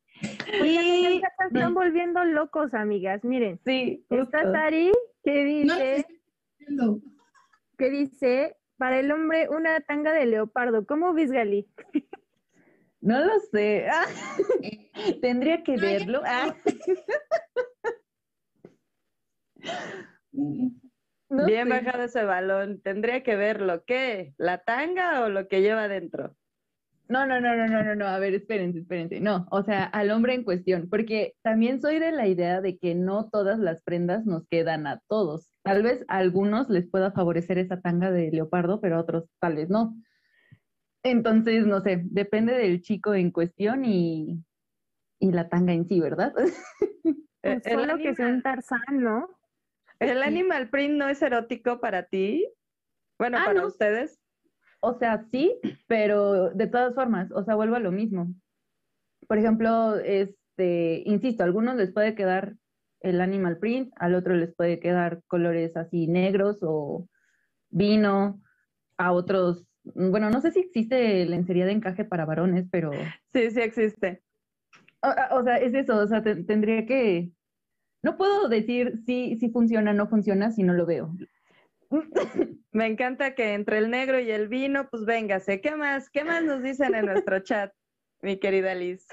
Speaker 4: Y
Speaker 1: ya se están volviendo locos, amigas. Miren,
Speaker 7: Sí,
Speaker 1: está. Sari que
Speaker 3: No
Speaker 1: dice,
Speaker 3: estoy diciendo.
Speaker 1: que dice, para el hombre una tanga de leopardo. ¿Cómo ves, Gali?
Speaker 7: No lo sé. Ah,
Speaker 3: Eh,
Speaker 7: Tendría que
Speaker 3: No, ya-
Speaker 7: verlo. Ah, no
Speaker 4: bien
Speaker 7: sé.
Speaker 4: bajado ese balón. Tendría que verlo. ¿Qué? ¿La tanga o lo que lleva dentro?
Speaker 7: No, no, no, no, no, no, no. A ver, espérense, espérense. No, o sea, al hombre en cuestión, porque también soy de la idea de que no todas las prendas nos quedan a todos. Tal vez a algunos les pueda favorecer esa tanga de leopardo, pero a otros tal vez no. Entonces, no sé, depende del chico en cuestión y, y la tanga en sí, ¿verdad?
Speaker 1: Pues solo que sea un Tarzán, ¿no?
Speaker 4: ¿El animal print no es erótico para ti? Bueno,
Speaker 7: Ah,
Speaker 4: para
Speaker 7: no.
Speaker 4: ustedes.
Speaker 7: O sea, sí, pero de todas formas, o sea, vuelvo a lo mismo. Por ejemplo, este, insisto, a algunos les puede quedar el animal print, al otro les puede quedar colores así negros o vino, a otros, bueno, no sé si existe lencería de encaje para varones, pero,
Speaker 4: Sí, sí existe.
Speaker 7: o, o sea, es eso, o sea, te- tendría que, no puedo decir si, si funciona o no funciona si no lo veo.
Speaker 4: Me encanta que entre el negro y el vino, pues véngase. ¿Qué más? ¿Qué más nos dicen en nuestro chat, mi querida Liz?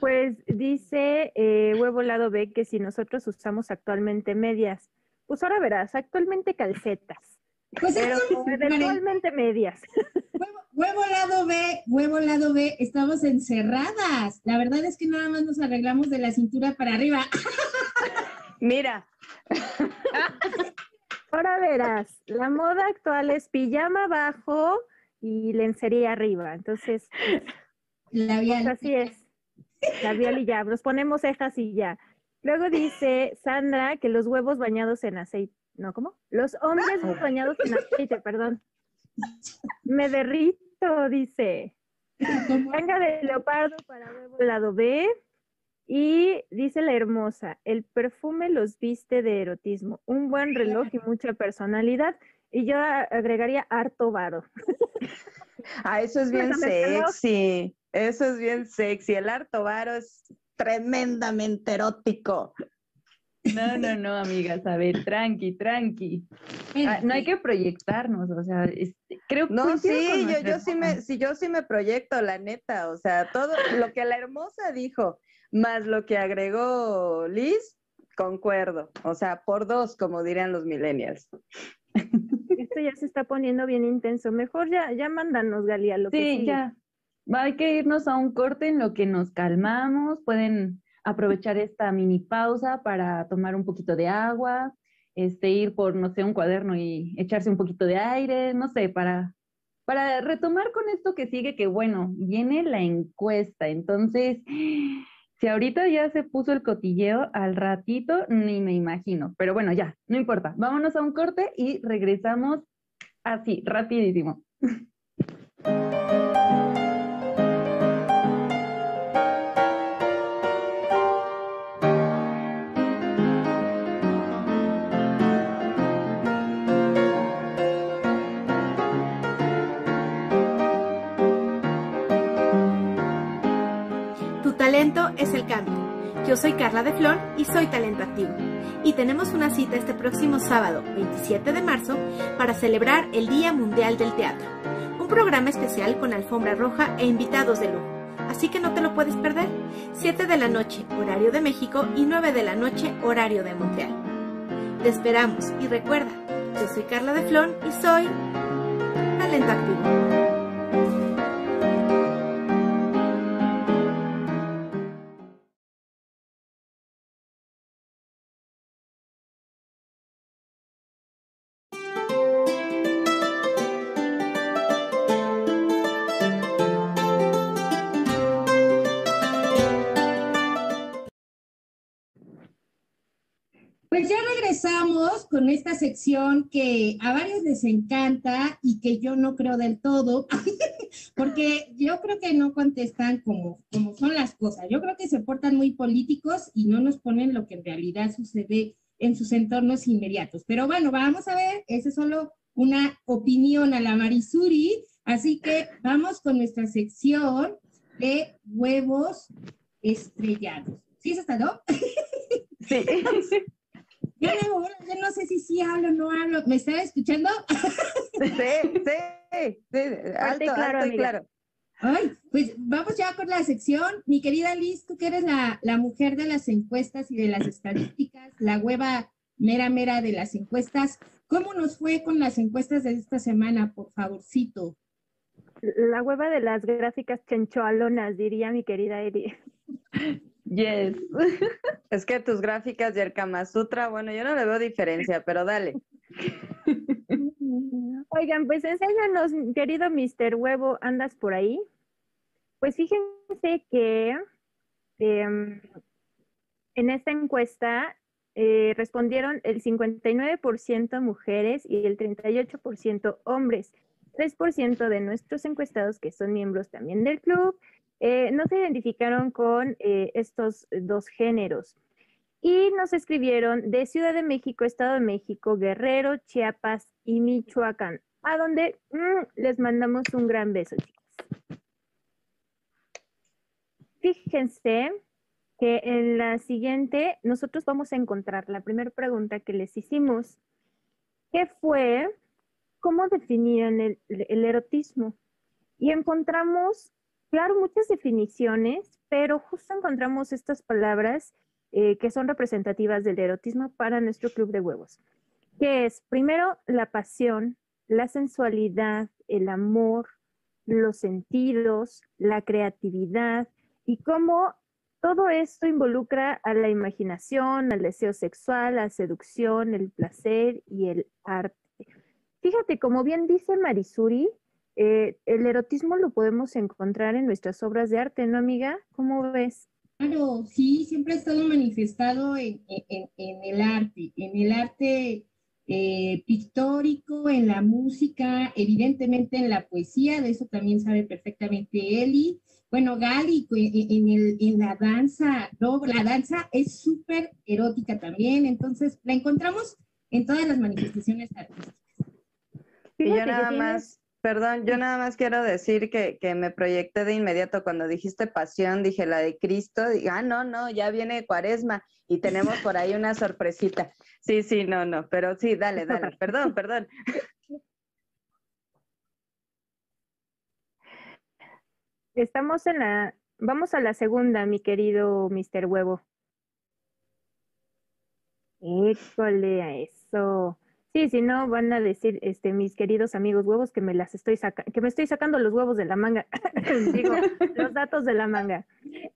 Speaker 1: Pues dice eh, Huevo Lado B que si nosotros usamos actualmente medias, pues ahora verás, actualmente calcetas,
Speaker 3: Pues
Speaker 1: pero medias.
Speaker 3: huevo, huevo lado B, huevo lado B, estamos encerradas. La verdad es que nada más nos arreglamos de la cintura para arriba.
Speaker 4: Mira,
Speaker 1: Ahora verás, la moda actual es pijama abajo y lencería arriba, entonces pues
Speaker 3: Labial.
Speaker 1: así es, labial y ya, nos ponemos cejas y ya. Luego dice Sandra que los huevos bañados en aceite, ¿no? ¿Cómo? Los hombres bañados en aceite, perdón. Me derrito, dice.
Speaker 3: ¿Cómo?
Speaker 1: Tanga de leopardo para huevo lado B. Y dice la hermosa, el perfume los viste de erotismo, un buen reloj y mucha personalidad. Y yo agregaría harto varo.
Speaker 4: ah, eso es bien sexy. Eso es bien sexy. El harto varo es tremendamente erótico.
Speaker 7: No, no, no, amigas, a ver, tranqui, tranqui. Ah, no hay que proyectarnos, o sea, creo que...
Speaker 4: No, sí, yo, yo sí me, sí, yo sí me proyecto, la neta, o sea, todo lo que la hermosa dijo, más lo que agregó Liz, concuerdo, o sea, por dos, como dirían los millennials.
Speaker 1: Esto ya se está poniendo bien intenso, mejor ya, ya mándanos, Galia, lo que
Speaker 7: Sí, ya, hay que irnos a un corte en lo que nos calmamos, pueden aprovechar esta mini pausa para tomar un poquito de agua, este, ir por, no sé, un cuaderno y echarse un poquito de aire, no sé, para, para retomar con esto que sigue, que bueno, viene la encuesta. Entonces, si ahorita ya se puso el cotilleo, al ratito ni me imagino, pero bueno, ya, no importa. Vámonos a un corte y regresamos así, rapidísimo.
Speaker 8: Yo soy Carla de Flor y soy Talento Activo. Y tenemos una cita este próximo sábado, 27 de marzo, para celebrar el Día Mundial del Teatro. Un programa especial con alfombra roja e invitados de lujo. Así que no te lo puedes perder. 7 de la noche, horario de México, y 9 de la noche, horario de Montreal. Te esperamos y recuerda, yo soy Carla de Flor y soy Talento Activo.
Speaker 3: Con esta sección que a varios les encanta y que yo no creo del todo, porque yo creo que no contestan como, como son las cosas. Yo creo que se portan muy políticos y no nos ponen lo que en realidad sucede en sus entornos inmediatos. Pero bueno, vamos a ver, esa es solo una opinión a la Marisuri, así que vamos con nuestra sección de huevos estrellados. ¿Sí es hasta no?
Speaker 4: Sí.
Speaker 3: Yo no, sé si sí hablo o no hablo. ¿Me está escuchando?
Speaker 4: Sí, sí, sí. Alto, claro, alto y claro.
Speaker 3: Ay, pues vamos ya con la sección. Mi querida Liz, tú que eres la, la mujer de las encuestas y de las estadísticas, la hueva mera mera de las encuestas. ¿Cómo nos fue con las encuestas de esta semana, por favorcito?
Speaker 1: La hueva de las gráficas chenchoalonas, diría mi querida Eli.
Speaker 7: Yes.
Speaker 4: Es que tus gráficas y el Kama Sutra, bueno, yo no le veo diferencia, pero dale.
Speaker 1: Oigan, pues enséñanos, querido Mr. Huevo, ¿andas por ahí? Pues fíjense que em, en esta encuesta eh, respondieron el 59% mujeres y el 38% hombres. 3% de nuestros encuestados, que son miembros también del club, eh, no se identificaron con eh, estos dos géneros y nos escribieron de Ciudad de México, Estado de México, Guerrero, Chiapas y Michoacán, a donde mm, les mandamos un gran beso, chicos. Fíjense que en la siguiente nosotros vamos a encontrar la primera pregunta que les hicimos, que fue, ¿cómo definían el erotismo? Y encontramos claro, muchas definiciones, pero justo encontramos estas palabras eh, que son representativas del erotismo para nuestro club de huevos, que es primero la pasión, la sensualidad, el amor, los sentidos, la creatividad y cómo todo esto involucra a la imaginación, al deseo sexual, la seducción, el placer y el arte. Fíjate, como bien dice Marisuri, eh, el erotismo lo podemos encontrar en nuestras obras de arte, ¿no, amiga? ¿Cómo ves?
Speaker 3: Claro, sí, siempre ha estado manifestado en, el arte, en el arte eh, pictórico, en la música, evidentemente en la poesía, de eso también sabe perfectamente Eli. Bueno, Gali, en, el, en la danza, no, la danza es súper erótica también, entonces la encontramos en todas las manifestaciones artísticas.
Speaker 4: y yo nada más Perdón, yo nada más quiero decir que, que, me proyecté de inmediato cuando dijiste pasión, dije la de Cristo, ah, no, no, ya viene cuaresma y tenemos por ahí una sorpresita. Sí, sí, no, no, pero sí, dale, dale, perdón, perdón.
Speaker 1: Estamos en la, vamos a la segunda, mi querido Mr. Huevo. École a eso. Sí, si no van a decir, este, mis queridos amigos huevos, que me las estoy sacando, que me estoy sacando los huevos de la manga, digo, los datos de la manga.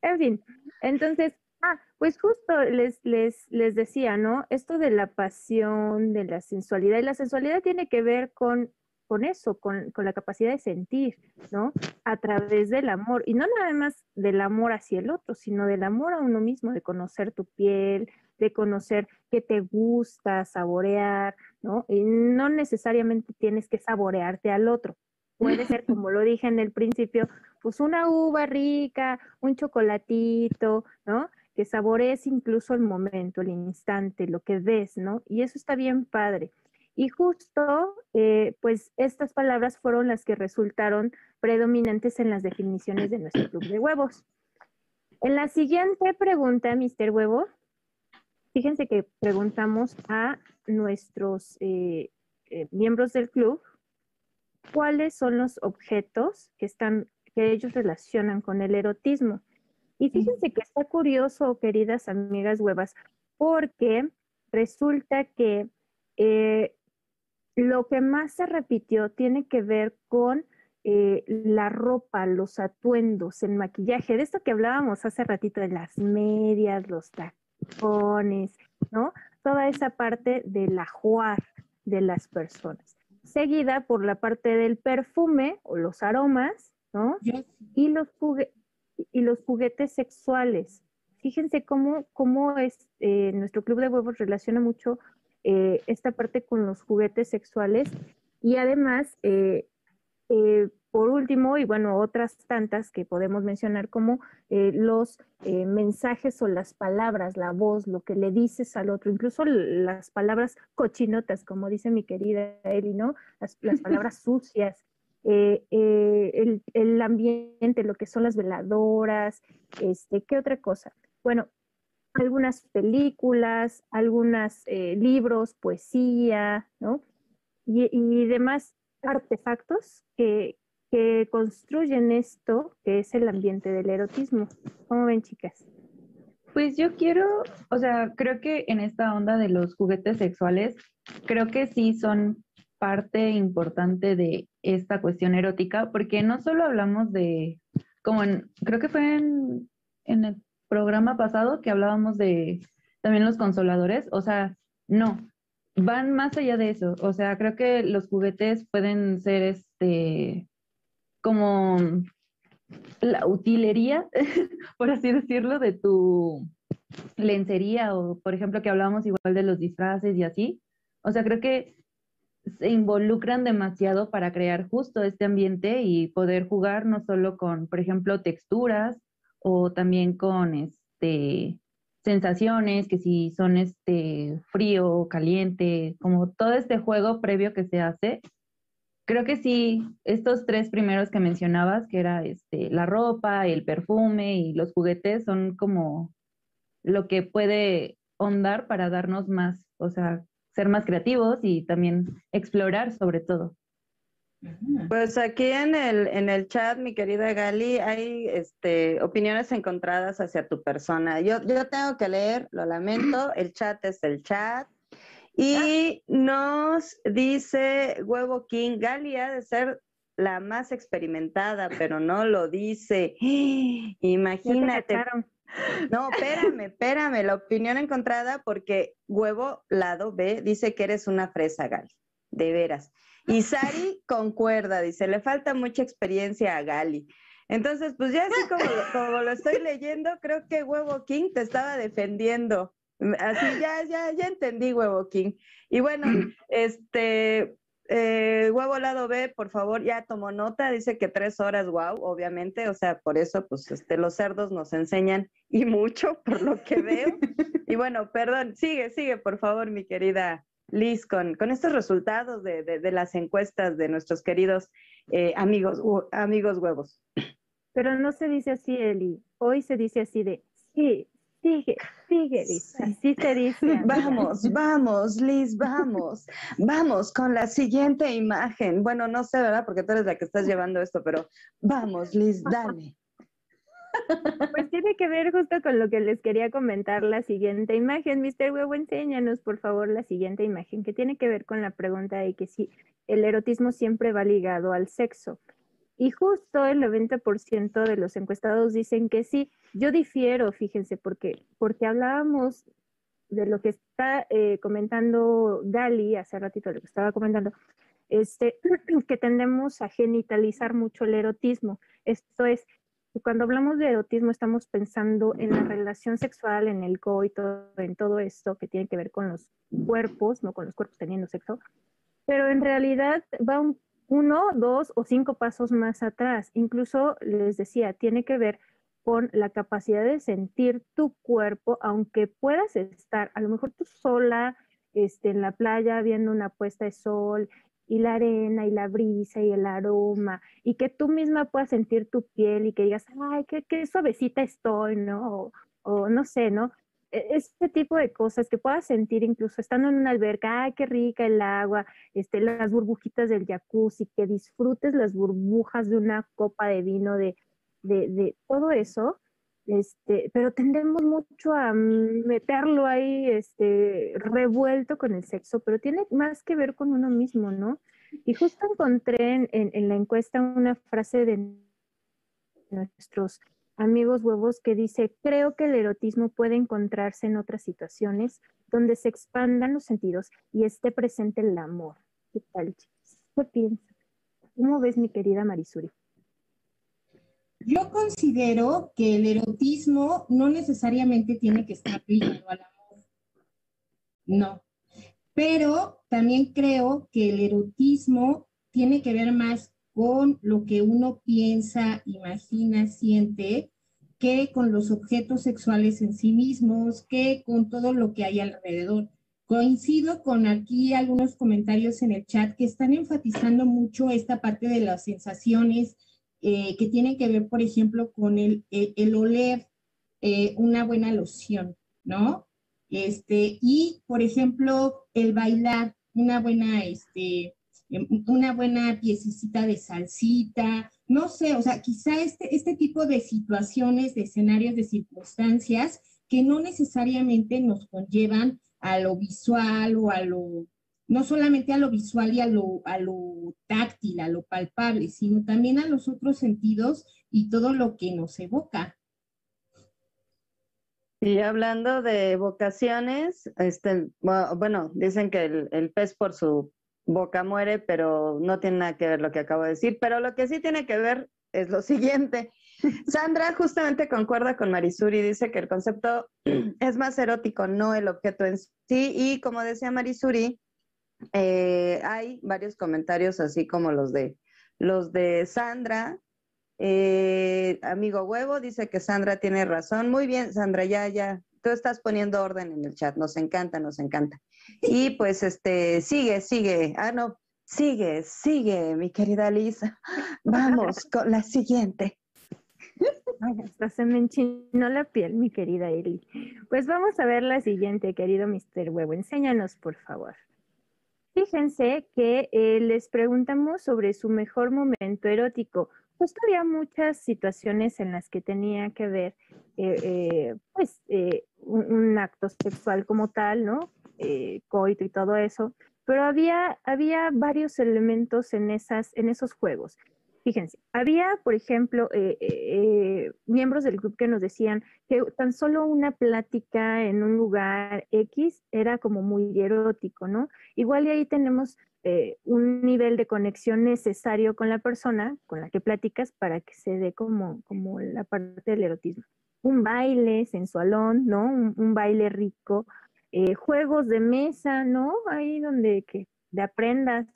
Speaker 1: En fin, entonces, ah, pues justo les, les, les decía, ¿no? Esto de la pasión, de la sensualidad, y la sensualidad tiene que ver con, con eso, con, con la capacidad de sentir, ¿no? A través del amor, y no nada más del amor hacia el otro, sino del amor a uno mismo, de conocer tu piel, de conocer qué te gusta, saborear, ¿no? Y no necesariamente tienes que saborearte al otro. Puede ser, como lo dije en el principio, pues una uva rica, un chocolatito, ¿no? Que saborees incluso el momento, el instante, lo que ves, ¿no? Y eso está bien padre. Y justo, eh, pues estas palabras fueron las que resultaron predominantes en las definiciones de nuestro club de huevos. En la siguiente pregunta, Mr. Huevo, Fíjense que preguntamos a nuestros eh, eh, miembros del club cuáles son los objetos que están que ellos relacionan con el erotismo. Y fíjense que está curioso, queridas amigas huevas, porque resulta que eh, lo que más se repitió tiene que ver con la ropa, los atuendos, el maquillaje, de esto que hablábamos hace ratito de las medias, los tacones ¿no? Toda esa parte del ajuar de las personas. Seguida por la parte del perfume o los aromas, ¿no? Y los, y los juguetes sexuales. Fíjense cómo, cómo es, eh, nuestro club de huevos relaciona mucho eh, esta parte con los juguetes sexuales y además eh, por último, y bueno, otras tantas que podemos mencionar como eh, los eh, mensajes o las palabras, la voz, lo que le dices al otro, incluso las palabras cochinotas, como dice mi querida Eli, ¿no? Las, palabras sucias, eh, el, el, ambiente, lo que son las veladoras, este, ¿qué otra cosa? Bueno, algunas películas, algunos libros, poesía, ¿no? Y, y demás artefactos que, que construyen esto, que es el ambiente del erotismo. ¿Cómo ven, chicas?
Speaker 7: Pues yo quiero, o sea, creo que en esta onda de los juguetes sexuales, creo que sí son parte importante de esta cuestión erótica, porque no solo hablamos de, como en, creo que fue en, en el programa pasado que hablábamos de también los consoladores, o sea, no, van más allá de eso, o sea, creo que los juguetes pueden ser este como la utilería, por así decirlo, de tu lencería o, por ejemplo, que hablábamos igual de los disfraces y así. O sea, creo que se involucran demasiado para crear justo este ambiente y poder jugar no solo con, por ejemplo, texturas o también con este sensaciones, que si son este frío, caliente, como todo este juego previo que se hace, Creo que sí, estos tres primeros que mencionabas, que era este, la ropa, el perfume y los juguetes, son como lo que puede ondar para darnos más, o sea, ser más creativos y también explorar sobre todo.
Speaker 4: Pues aquí en el, en el chat, mi querida Gali, hay este, opiniones encontradas hacia tu persona. Yo, yo tengo que leer, lo lamento, el chat es el chat. Y nos dice Huevo King, Gali ha de ser la más experimentada, pero no lo dice. Imagínate. No, espérame, espérame, la opinión encontrada porque Huevo Lado B dice que eres una fresa, Gali, de veras. Y Sari concuerda, dice, le falta mucha experiencia a Gali. Entonces, pues ya así como, como lo estoy leyendo, creo que Huevo King te estaba defendiendo. Así ya, ya, ya entendí, Huevo King. Y bueno, este, eh, huevo lado B, por favor, ya tomó nota, dice que tres horas, wow, obviamente, o sea, por eso, pues, este, los cerdos nos enseñan y mucho, por lo que veo. y bueno, perdón, sigue, sigue, por favor, mi querida Liz, con, con estos resultados de, de, las encuestas de nuestros queridos eh, amigos, amigos huevos.
Speaker 1: Pero no se dice así, Eli. Hoy se dice así de, sí, sigue, sigue, Liz. Así se dice.
Speaker 4: Vamos, vamos, Liz, vamos. Vamos con la siguiente imagen. Bueno, no sé, ¿verdad? Porque tú eres la que estás llevando esto, pero vamos, Liz, dale.
Speaker 1: Pues tiene que ver justo con lo que les quería comentar la siguiente imagen. Mr. Huevo, enséñanos por favor la siguiente imagen, que tiene que ver con la pregunta de que si el erotismo siempre va ligado al sexo. Y justo el 90% de los encuestados dicen que sí. Yo difiero, fíjense, porque, porque hablábamos de lo que está eh, comentando Gali hace ratito, lo que estaba comentando, este, que tendemos a genitalizar mucho el erotismo. Esto es, cuando hablamos de erotismo estamos pensando en la relación sexual, en el coito, en todo esto que tiene que ver con los cuerpos, no con los cuerpos teniendo sexo, pero en realidad va uno, dos o cinco pasos más atrás. Incluso les decía, tiene que ver con la capacidad de sentir tu cuerpo, aunque puedas estar a lo mejor tú sola este, en la playa viendo una puesta de sol y la arena y la brisa y el aroma y que tú misma puedas sentir tu piel y que digas, ay, qué, qué suavecita estoy, ¿no? O, no sé, ¿no? E, este tipo de cosas que puedas sentir incluso estando en una alberca, ay, qué rica el agua, este, las burbujitas del jacuzzi, que disfrutes las burbujas de una copa de vino, de, de, todo eso, este, pero tendemos mucho a meterlo ahí, este, revuelto con el sexo, pero tiene más que ver con uno mismo, ¿no? Y justo encontré en, en, la encuesta una frase de nuestros amigos huevos que dice, creo que el erotismo puede encontrarse en otras situaciones donde se expandan los sentidos y esté presente el amor. ¿Qué tal, chicos? ¿Qué piensas? ¿Cómo ves, mi querida Marisuri?
Speaker 3: Yo considero que el erotismo no necesariamente tiene que estar ligado al amor. No. Pero también creo que el erotismo tiene que ver más con lo que uno piensa, imagina, siente, que con los objetos sexuales en sí mismos, que con todo lo que hay alrededor. Coincido con aquí algunos comentarios en el chat que están enfatizando mucho esta parte de las sensaciones, eh, que tiene que ver, por ejemplo, con el, el, oler eh, una buena loción, ¿no? Este, y, por ejemplo, el bailar una buena, este, una buena piececita de salsita, no sé, o sea, quizá este, este tipo de situaciones, de escenarios, de circunstancias que no necesariamente nos conllevan a lo visual o a lo no solamente a lo visual y a lo, a lo táctil, a lo palpable, sino también a los otros sentidos y todo lo que nos evoca.
Speaker 4: Y hablando de vocaciones, este, bueno, dicen que el, el, pez por su boca muere, pero no tiene nada que ver lo que acabo de decir. Pero lo que sí tiene que ver es lo siguiente. Sandra justamente concuerda con Marisuri, dice que el concepto es más erótico, no el objeto en sí. Y como decía Marisuri, eh, hay varios comentarios así como los de los de Sandra. Eh, amigo huevo dice que Sandra tiene razón. Muy bien, Sandra, ya, ya. Tú estás poniendo orden en el chat. Nos encanta, nos encanta. Y pues este, sigue, sigue. Ah, no, sigue, sigue, mi querida Lisa. Vamos con la siguiente.
Speaker 1: hasta se me enchinó la piel, mi querida Eli. Pues vamos a ver la siguiente, querido Mr. Huevo. Enséñanos, por favor. Fíjense que eh, les preguntamos sobre su mejor momento erótico. Pues había muchas situaciones en las que tenía que ver eh, eh, pues, un, acto sexual como tal, ¿no? coito y todo eso, pero había, había varios elementos en, esas, en esos juegos. Fíjense, había, por ejemplo, eh, eh, eh, miembros del grupo que nos decían que tan solo una plática en un lugar X era como muy erótico, ¿no? Igual y ahí tenemos un nivel de conexión necesario con la persona con la que platicas para que se dé como, como la parte del erotismo. Un baile sensualón, ¿no? Un, baile rico, juegos de mesa, ¿no? Ahí donde que de aprendas,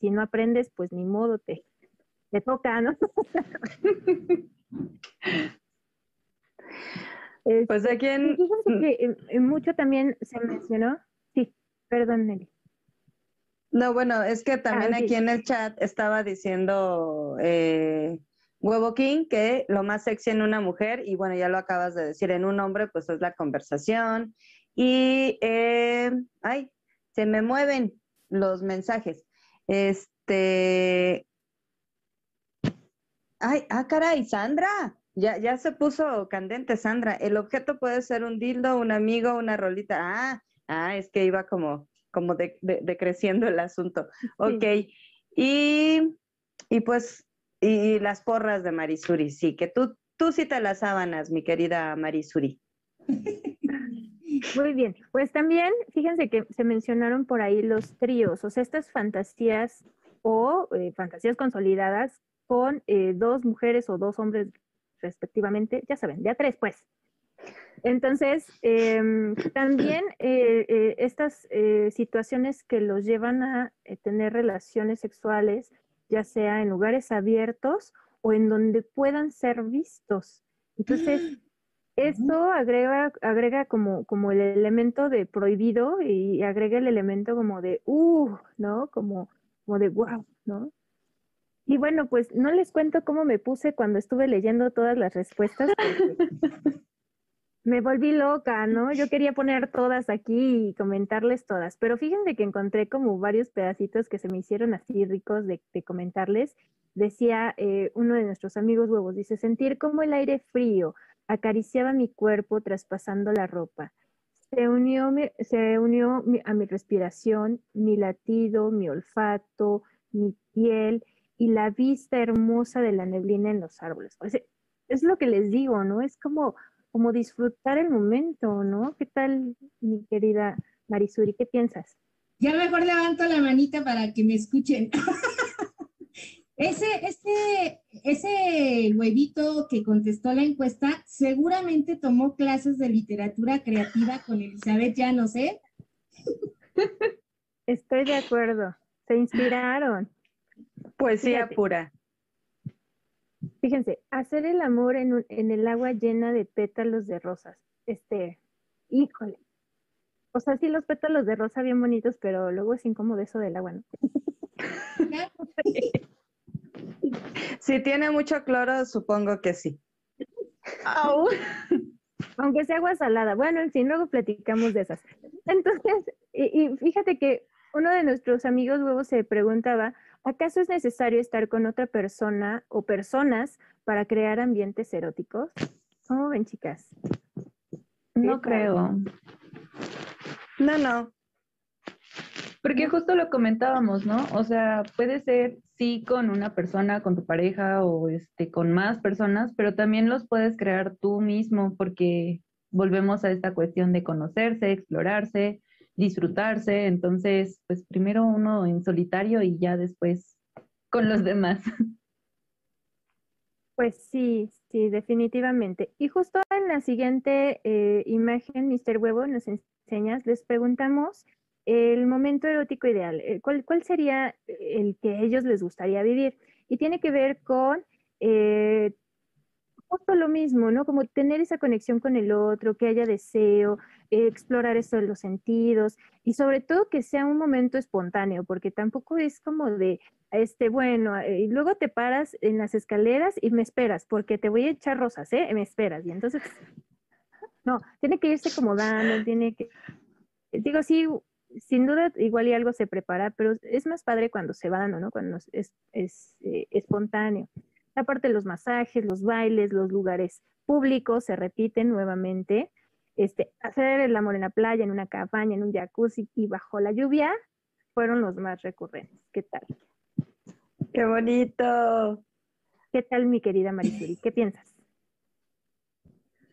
Speaker 1: si no aprendes, pues ni modo, te, te toca, ¿no?
Speaker 4: pues aquí en...
Speaker 1: que mucho también se mencionó, sí, perdón Nelly.
Speaker 4: No, bueno, es que también
Speaker 1: Ah,
Speaker 4: aquí en el chat estaba diciendo eh, Huevo King que lo más sexy en una mujer, y bueno, ya lo acabas de decir, en un hombre, pues es la conversación. Y, eh, ay, se me mueven los mensajes. Este, ay, ah, caray, Sandra, ya, ya se puso candente, Sandra. El objeto puede ser un dildo, un amigo, una rolita. Ah, ah, es que iba como, como de- de- decreciendo el asunto. Ok. Y, y pues, y las porras de Marisuri, sí, que tú, tú sí te las sábanas, mi querida Marisuri.
Speaker 1: Muy bien, pues también fíjense que se mencionaron por ahí los tríos, o sea, estas fantasías o eh, fantasías consolidadas con eh, dos mujeres o dos hombres respectivamente, ya saben, de a tres, pues. Entonces, em, también eh, eh, estas eh, situaciones que los llevan a eh, tener relaciones sexuales, ya sea en lugares abiertos o en donde puedan ser vistos. Entonces, esto agrega, agrega como, como el elemento de prohibido y agrega el elemento como de, uh, ¿no? Como, como de, wow, ¿no? Y bueno, pues no les cuento cómo me puse cuando estuve leyendo todas las respuestas. me volví loca, ¿no? Yo quería poner todas aquí y comentarles todas, pero fíjense que encontré como varios pedacitos que se me hicieron así ricos de, de comentarles. Decía eh, uno de nuestros amigos huevos, dice, sentir como el aire frío acariciaba mi cuerpo traspasando la ropa. Se unió, se unió a mi respiración, mi latido, mi olfato, mi piel y la vista hermosa de la neblina en los árboles. O sea, es lo que les digo, ¿no? Es como, como disfrutar el momento, ¿no? ¿Qué tal, mi querida Marisuri? ¿Qué piensas?
Speaker 3: Ya mejor levanto la manita para que me escuchen. Ese, ese, ese huevito que contestó la encuesta seguramente tomó clases de literatura creativa con Elizabeth Llanos, ¿eh?
Speaker 1: Estoy de acuerdo. Se inspiraron.
Speaker 4: Poesía
Speaker 1: Fíjate.
Speaker 4: pura.
Speaker 1: Fíjense, hacer el amor en, un- en el agua llena de pétalos de rosas. Este, híjole. O sea, sí, los pétalos de rosa bien bonitos, pero luego es incómodo eso del agua, ¿no?
Speaker 4: Si tiene mucho cloro, supongo que sí.
Speaker 1: Aunque sea agua salada. Bueno, en fin, luego platicamos de esas. Entonces, y, y fíjate que uno de nuestros amigos huevos se preguntaba, ¿acaso es necesario estar con otra persona o personas para crear ambientes eróticos? ¿Cómo ven, chicas?
Speaker 7: No creo.
Speaker 4: No, no.
Speaker 7: Porque justo lo comentábamos, ¿no? O sea, puede ser sí con una persona, con tu pareja o este con más personas, pero también los puedes crear tú mismo porque volvemos a esta cuestión de conocerse, explorarse, disfrutarse, entonces, pues primero uno en solitario y ya después con los demás.
Speaker 1: Pues sí, sí, definitivamente. Y justo en la siguiente eh, imagen, Mr. Huevo, nos enseñas, les preguntamos el momento erótico ideal. eh, ¿Cuál, cuál sería el que a ellos les gustaría vivir? Y tiene que ver con eh, justo lo mismo, ¿no? Como tener esa conexión con el otro, que haya deseo, eh, explorar eso de los sentidos y sobre todo que sea un momento espontáneo, porque tampoco es como de, este, bueno, eh, y luego te paras en las escaleras y me esperas, porque te voy a echar rosas, ¿eh? Me esperas. Y entonces, no, tiene que irse como dando, tiene que, digo, sí, sin duda igual y algo se prepara, pero es más padre cuando se va dando, ¿no? Cuando es, es eh, espontáneo. Aparte los masajes, los bailes, los lugares públicos se repiten nuevamente. Este, hacer el amor en la playa, en una cabaña, en un jacuzzi y bajo la lluvia fueron los más recurrentes. ¿Qué tal?
Speaker 4: ¡Qué bonito!
Speaker 1: ¿Qué tal, mi querida Marisuri? ¿Qué piensas?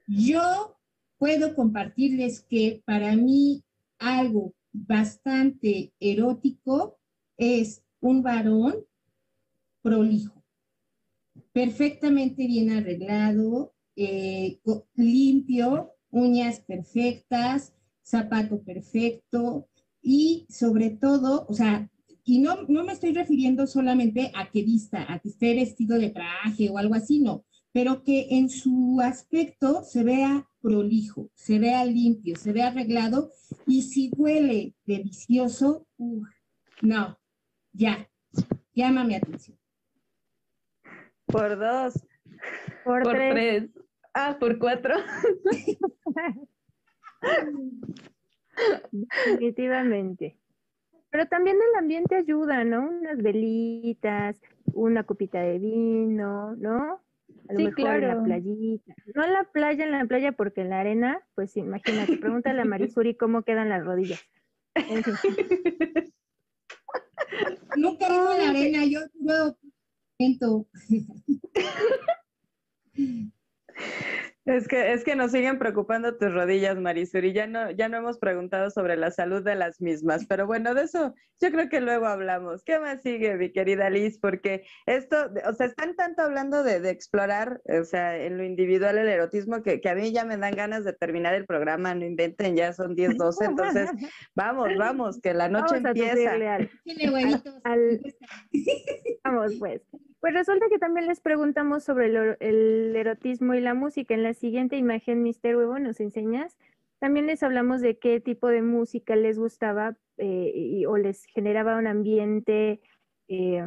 Speaker 3: Yo puedo compartirles que para mí algo bastante erótico es un varón prolijo, perfectamente bien arreglado, eh, limpio, uñas perfectas, zapato perfecto y sobre todo, o sea, y no, no me estoy refiriendo solamente a que vista, a que esté vestido de traje o algo así, no, pero que en su aspecto se vea prolijo, se vea limpio, se vea arreglado y si huele delicioso, uf, No, ya. Llama mi atención.
Speaker 4: Por dos.
Speaker 1: Por,
Speaker 7: Por
Speaker 1: tres.
Speaker 7: tres. Ah, por cuatro.
Speaker 1: Definitivamente. Pero también el ambiente ayuda, ¿no? Unas velitas, una copita de vino, ¿no? A lo
Speaker 7: Sí,
Speaker 1: mejor en la playita. No en la playa, en la playa, porque en la arena, pues imagínate, pregúntale a Marisuri cómo quedan las rodillas. En fin.
Speaker 3: No caigo en la arena, yo puro momento.
Speaker 4: Es que, es que nos siguen preocupando tus rodillas, Marisuri. Ya no, ya no hemos preguntado sobre la salud de las mismas, pero bueno, de eso yo creo que luego hablamos. ¿Qué más sigue, mi querida Liz? Porque esto, o sea, están tanto hablando de, de explorar, o sea, en lo individual el erotismo, que, que a mí ya me dan ganas de terminar el programa, no inventen, ya son 10, 12, entonces vamos, vamos, que la noche
Speaker 1: Vamos a
Speaker 4: empieza.
Speaker 1: sufrirle al-
Speaker 3: Tiene huevitos.
Speaker 1: al- Vamos, pues. Pues resulta que también les preguntamos sobre el, ero- el erotismo y la música. En la siguiente imagen, Mister Huevo, ¿nos enseñas? También les hablamos de qué tipo de música les gustaba eh, y- o les generaba un ambiente, eh,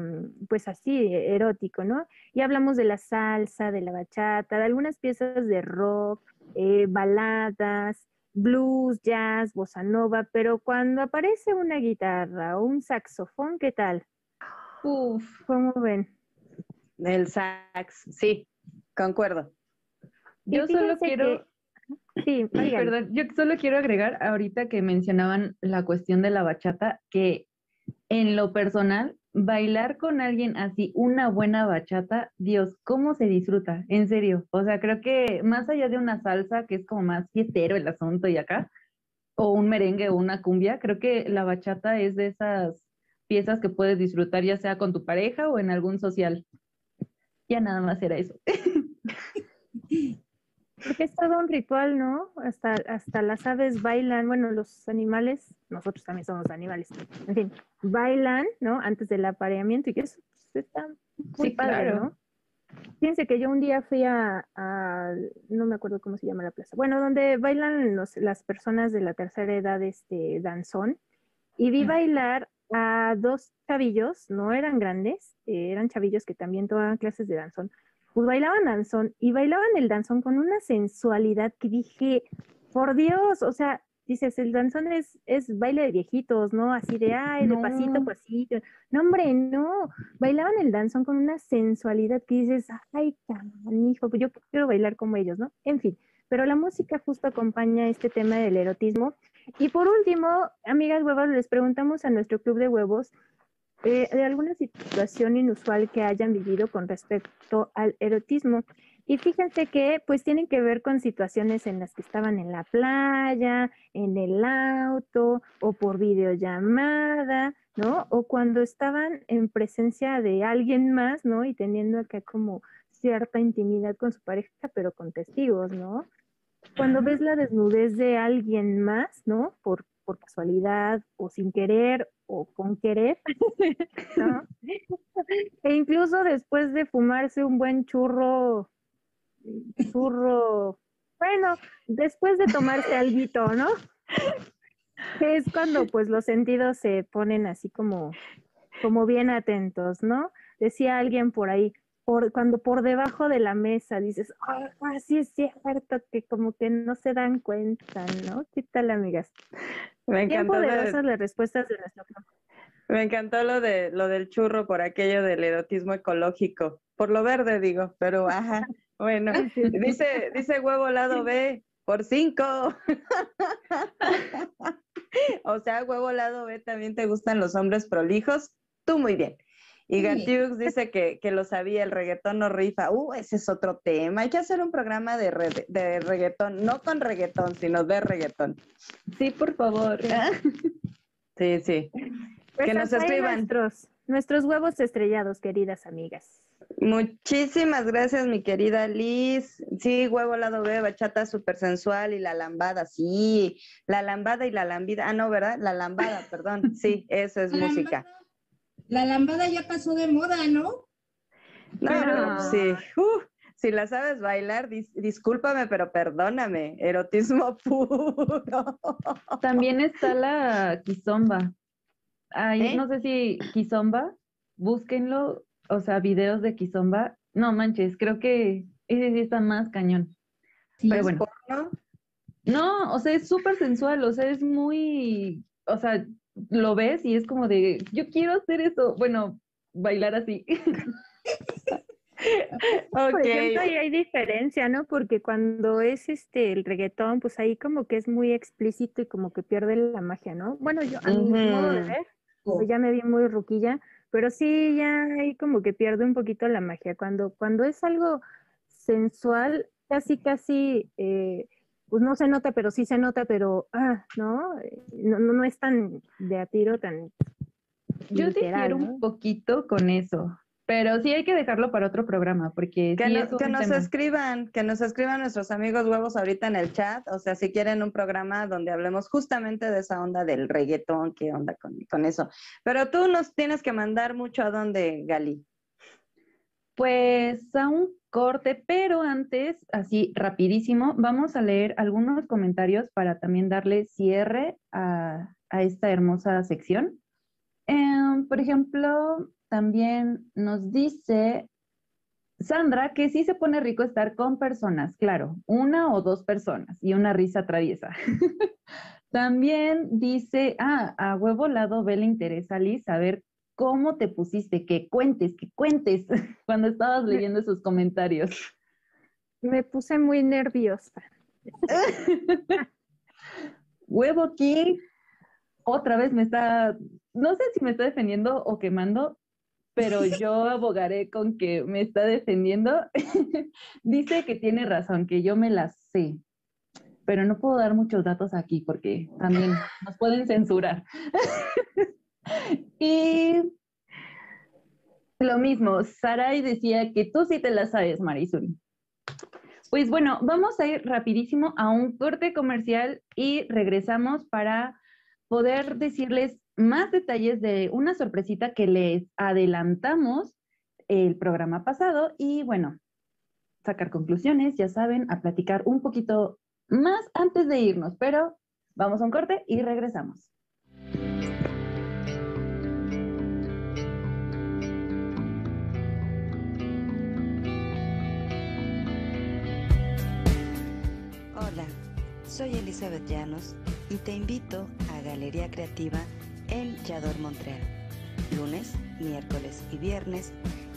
Speaker 1: pues así, erótico, ¿no? Y hablamos de la salsa, de la bachata, de algunas piezas de rock, eh, baladas, blues, jazz, bossa nova, pero cuando aparece una guitarra o un saxofón, ¿qué tal?
Speaker 7: Uf.
Speaker 1: ¿Cómo ven?
Speaker 4: El sax, sí, concuerdo.
Speaker 7: Yo solo quiero,
Speaker 1: que- Sí,
Speaker 7: perdón, yo solo quiero agregar ahorita que mencionaban la cuestión de la bachata, que en lo personal, bailar con alguien así, una buena bachata, Dios, ¿cómo se disfruta? En serio. O sea, creo que más allá de una salsa, que es como más fiestero el asunto y acá, o un merengue o una cumbia, creo que la bachata es de esas piezas que puedes disfrutar ya sea con tu pareja o en algún social. Ya nada más era eso.
Speaker 1: Porque es todo un ritual, ¿no? Hasta, hasta las aves bailan, bueno, los animales, nosotros también somos animales, en fin, bailan, ¿no? Antes del apareamiento y que eso pues, está muy
Speaker 7: Sí,
Speaker 1: padre,
Speaker 7: claro.
Speaker 1: ¿no? Fíjense que yo un día fui a, a- no me acuerdo cómo se llama la plaza, bueno, donde bailan los- las personas de la tercera edad, este, danzón, y vi bailar a dos chavillos, no eran grandes, eh, eran chavillos que también tomaban clases de danzón, pues bailaban danzón y bailaban el danzón con una sensualidad que dije, por Dios, o sea, dices, el danzón es, es baile de viejitos, ¿no? Así de, ay, de pasito, pasito. No, hombre, no. Bailaban el danzón con una sensualidad que dices, ay, canijo, pues yo quiero bailar como ellos, ¿no? En fin, pero la música justo acompaña este tema del erotismo. Y por último, amigas huevas, les preguntamos a nuestro club de huevos eh, de alguna situación inusual que hayan vivido con respecto al erotismo. Y fíjense que pues tienen que ver con situaciones en las que estaban en la playa, en el auto o por videollamada, ¿no? O cuando estaban en presencia de alguien más, ¿no? Y teniendo acá como cierta intimidad con su pareja, pero con testigos, ¿no? Cuando ves la desnudez de alguien más, ¿no? Por, por casualidad o sin querer o con querer, ¿no? E incluso después de fumarse un buen churro, churro, bueno, después de tomarse alguito, ¿no? Es cuando pues los sentidos se ponen así como, como bien atentos, ¿no? Decía alguien por ahí, por, cuando por debajo de la mesa dices, ah, ah, sí es cierto, que como que no se dan cuenta, ¿no? ¿Qué tal, amigas?
Speaker 4: Me
Speaker 1: Bien
Speaker 4: encantó, de-
Speaker 1: poderosas las respuestas de nuestro
Speaker 4: me encantó lo de lo del churro por aquello del erotismo ecológico. Por lo verde digo, pero ajá. Bueno, dice, dice huevo lado B por cinco. o sea, huevo lado B también te gustan los hombres prolijos. Tú muy bien. Y. Gatiux dice que, que lo sabía, el reggaetón no rifa. Uh, ese es otro tema. Hay que hacer un programa de, re- de reggaetón, no con reggaetón, sino de reggaetón.
Speaker 7: Sí, por favor.
Speaker 4: Sí, sí.
Speaker 1: Pues
Speaker 4: Que nos escriban.
Speaker 1: Nuestros, nuestros huevos estrellados, queridas amigas.
Speaker 4: Muchísimas gracias, mi querida Liz. Sí, huevo lado B, bachata súper sensual y la lambada, sí, la lambada y la lambida. Ah, no, ¿verdad? La lambada, perdón. Sí, eso es música.
Speaker 3: lambada- La lambada ya pasó de moda, ¿no?
Speaker 4: No,
Speaker 7: Pero-
Speaker 4: sí. Uh, si la sabes bailar, dis- discúlpame, pero perdóname. Erotismo puro.
Speaker 7: También está la quizomba. Ay,
Speaker 4: ¿Eh?
Speaker 7: no sé si Kizomba, búsquenlo, o sea, videos de Kizomba. No manches, creo que ese sí está más cañón.
Speaker 3: Sí,
Speaker 7: Pero
Speaker 3: es
Speaker 7: bueno.
Speaker 4: ¿no?
Speaker 7: No, o sea, es súper sensual, o sea, es muy, o sea, lo ves y es como de, yo quiero hacer eso, bueno, bailar así.
Speaker 1: Por ejemplo, ahí hay diferencia, ¿no? Porque cuando es este el reggaetón, pues ahí como que es muy explícito y como que pierde la magia, ¿no? Bueno, yo a mi modo de ver, pues ya me vi muy ruquilla, pero sí ya ahí como que pierde un poquito la magia. Cuando, cuando es algo sensual, casi, casi, eh, pues no se nota, pero sí se nota, pero, ah, ¿no? Eh, No, no, no es tan de a tiro, tan
Speaker 7: Yo
Speaker 1: literal,
Speaker 7: difiero
Speaker 1: ¿no?
Speaker 7: un poquito con eso, pero sí hay que dejarlo para otro programa, porque
Speaker 4: Que,
Speaker 7: sí
Speaker 4: no-
Speaker 7: es un
Speaker 4: que nos escriban, que nos escriban nuestros amigos huevos ahorita en el chat, o sea, si quieren un programa donde hablemos justamente de esa onda del reggaetón, qué onda con, con eso. Pero tú nos tienes que mandar mucho a dónde, Gali.
Speaker 7: Pues a un corte, pero antes, así rapidísimo, vamos a leer algunos comentarios para también darle cierre a, esta hermosa sección. Em, por ejemplo, también nos dice Sandra que sí se pone rico estar con personas, claro, una o dos personas y una risa traviesa. También dice, ah, a huevo lado B le interesa a Liz saber cómo te pusiste, que cuentes, que cuentes cuando estabas leyendo sus comentarios.
Speaker 1: Me puse muy nerviosa.
Speaker 7: Huevo King otra vez me está, no sé si me está defendiendo o quemando, pero yo abogaré con que me está defendiendo. Dice que tiene razón, que yo me la sé, pero no puedo dar muchos datos aquí porque también nos pueden censurar. y lo mismo, Sarai decía que tú sí te la sabes, Marisuri. Pues bueno, vamos a ir rapidísimo a un corte comercial y regresamos para poder decirles más detalles de una sorpresita que les adelantamos el programa pasado y bueno, sacar conclusiones, ya saben, a platicar un poquito más antes de irnos, pero vamos a un corte y regresamos.
Speaker 9: Soy Elizabeth Llanos y te invito a Galería Creativa en Yador Montreal. Lunes, miércoles y viernes,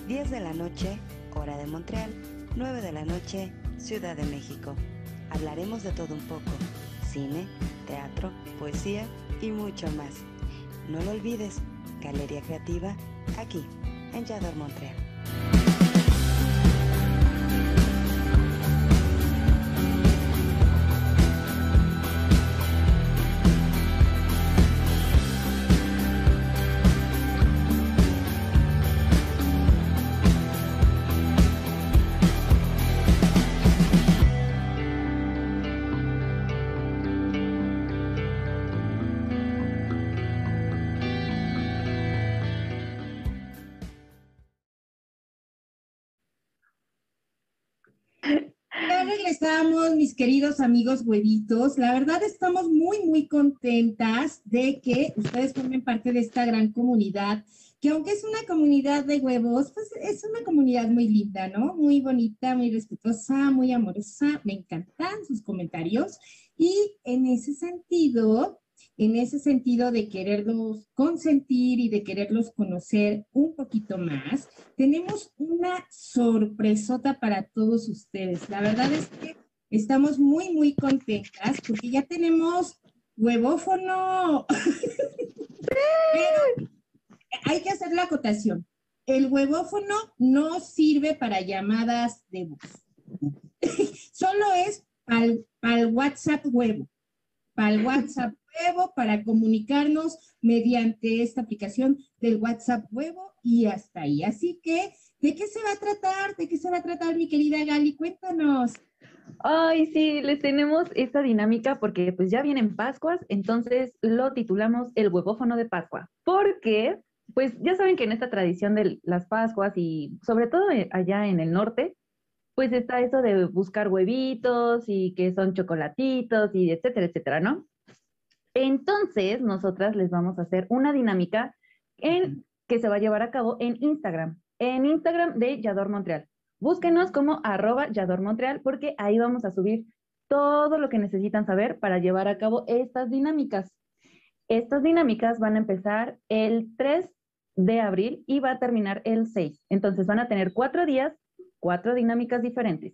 Speaker 9: 10 de la noche, hora de Montreal, 9 de la noche, Ciudad de México. Hablaremos de todo un poco, cine, teatro, poesía y mucho más. No lo olvides, Galería Creativa, aquí, en Yador Montreal.
Speaker 3: Regresamos, mis queridos amigos huevitos. La verdad estamos muy, muy contentas de que ustedes formen parte de esta gran comunidad, que aunque es una comunidad de huevos, pues es una comunidad muy linda, ¿no? Muy bonita, muy respetuosa, muy amorosa. Me encantan sus comentarios. Y en ese sentido, en ese sentido de quererlos consentir y de quererlos conocer un poquito más, tenemos una sorpresota para todos ustedes. La verdad es que estamos muy, muy contentas porque ya tenemos huevófono. Pero hay que hacer la acotación. El huevófono no sirve para llamadas de voz. Solo es para el WhatsApp huevo. Para el WhatsApp para comunicarnos mediante esta aplicación del WhatsApp huevo y hasta ahí. Así que, ¿de qué se va a tratar? ¿De qué se va a tratar, mi querida Gali? Cuéntanos.
Speaker 7: Ay, sí, les tenemos esta dinámica porque pues ya vienen Pascuas, entonces lo titulamos el huevófono de Pascua, porque pues ya saben que en esta tradición de las Pascuas y sobre todo eh, allá en el norte, pues está eso de buscar huevitos y que son chocolatitos y etcétera, etcétera, ¿no? Entonces, nosotras les vamos a hacer una dinámica en, que se va a llevar a cabo en Instagram, en Instagram de Yador Montreal. Búsquenos como arroba Yador Montreal porque ahí vamos a subir todo lo que necesitan saber para llevar a cabo estas dinámicas. Estas dinámicas van a empezar el 3 de abril y va a terminar el 6. Entonces van a tener cuatro días, cuatro dinámicas diferentes.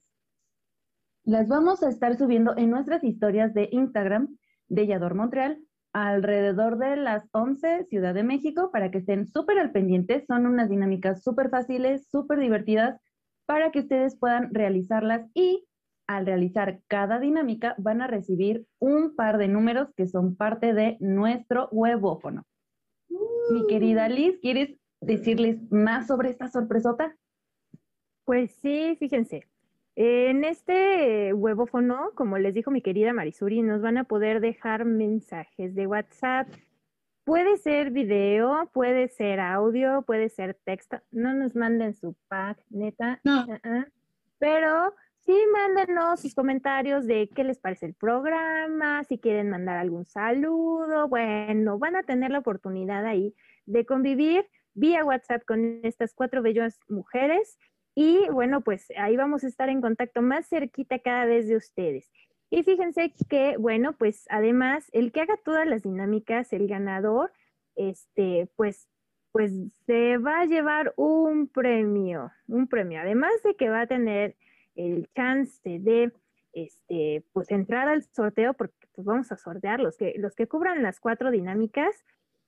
Speaker 7: Las vamos a estar subiendo en nuestras historias de Instagram de Yador Montreal alrededor de las 11 Ciudad de México para que estén súper al pendiente. Son unas dinámicas súper fáciles, súper divertidas para que ustedes puedan realizarlas y al realizar cada dinámica van a recibir un par de números que son parte de nuestro webófono. Mi uh. querida Liz, ¿quieres decirles más sobre esta sorpresota?
Speaker 1: Pues sí, fíjense. En este huevófono, como les dijo mi querida Marisuri, nos van a poder dejar mensajes de WhatsApp. Puede ser video, puede ser audio, puede ser texto. No nos manden su pack, neta. No. Uh-uh. Pero sí, mándenos sus comentarios de qué les parece el programa, si quieren mandar algún saludo. Bueno, van a tener la oportunidad ahí de convivir vía WhatsApp con estas cuatro bellas mujeres y bueno, pues ahí vamos a estar en contacto más cerquita cada vez de ustedes. Y fíjense que, bueno, pues además, el que haga todas las dinámicas, el ganador, este, pues, pues se va a llevar un premio, un premio. Además de que va a tener el chance de, este, pues entrar al sorteo, porque pues vamos a sortear los que, los que cubran las cuatro dinámicas,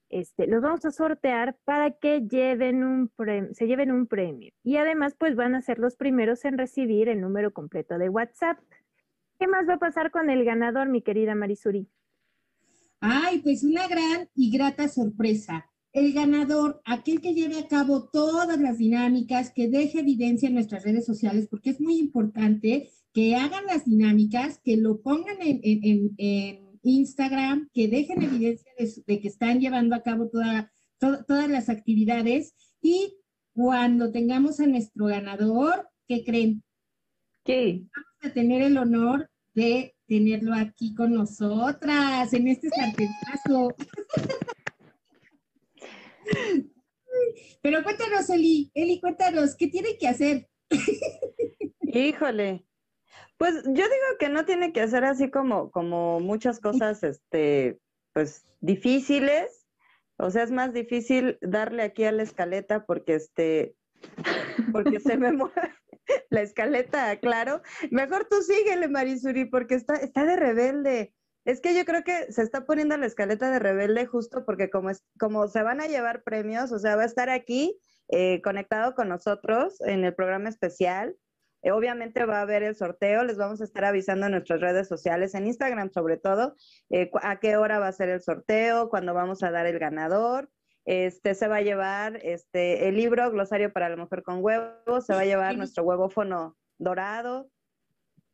Speaker 1: este, los vamos a sortear para que lleven un se lleven un premio. Y además, pues van a ser los primeros en recibir el número completo de WhatsApp. ¿Qué más va a pasar con el ganador, mi querida Marisuri?
Speaker 3: Ay, pues una gran y grata sorpresa. El ganador, aquel que lleve a cabo todas las dinámicas, que deje evidencia en nuestras redes sociales, porque es muy importante que hagan las dinámicas, que lo pongan en Instagram, que dejen evidencia de, que están llevando a cabo todas las actividades y cuando tengamos a nuestro ganador, ¿qué creen?
Speaker 7: ¿Qué?
Speaker 3: Vamos a tener el honor de tenerlo aquí con nosotras en este sartenazo. Pero cuéntanos, Eli, Eli, cuéntanos, ¿qué tiene que hacer?
Speaker 4: Híjole, pues yo digo que no tiene que hacer así como, como muchas cosas, este, pues difíciles. O sea, es más difícil darle aquí a la escaleta porque este, porque se me mueve la escaleta, claro. Mejor tú síguele, Marisuri, porque está, está de rebelde. Es que yo creo que se está poniendo la escaleta de rebelde justo porque como, es, como se van a llevar premios, o sea, va a estar aquí eh, conectado con nosotros en el programa especial. Eh, obviamente va a haber el sorteo, les vamos a estar avisando en nuestras redes sociales, en Instagram sobre todo, eh, a qué hora va a ser el sorteo, cuándo vamos a dar el ganador. Este se va a llevar este el libro Glosario para la mujer con huevos, se va a llevar nuestro huevófono dorado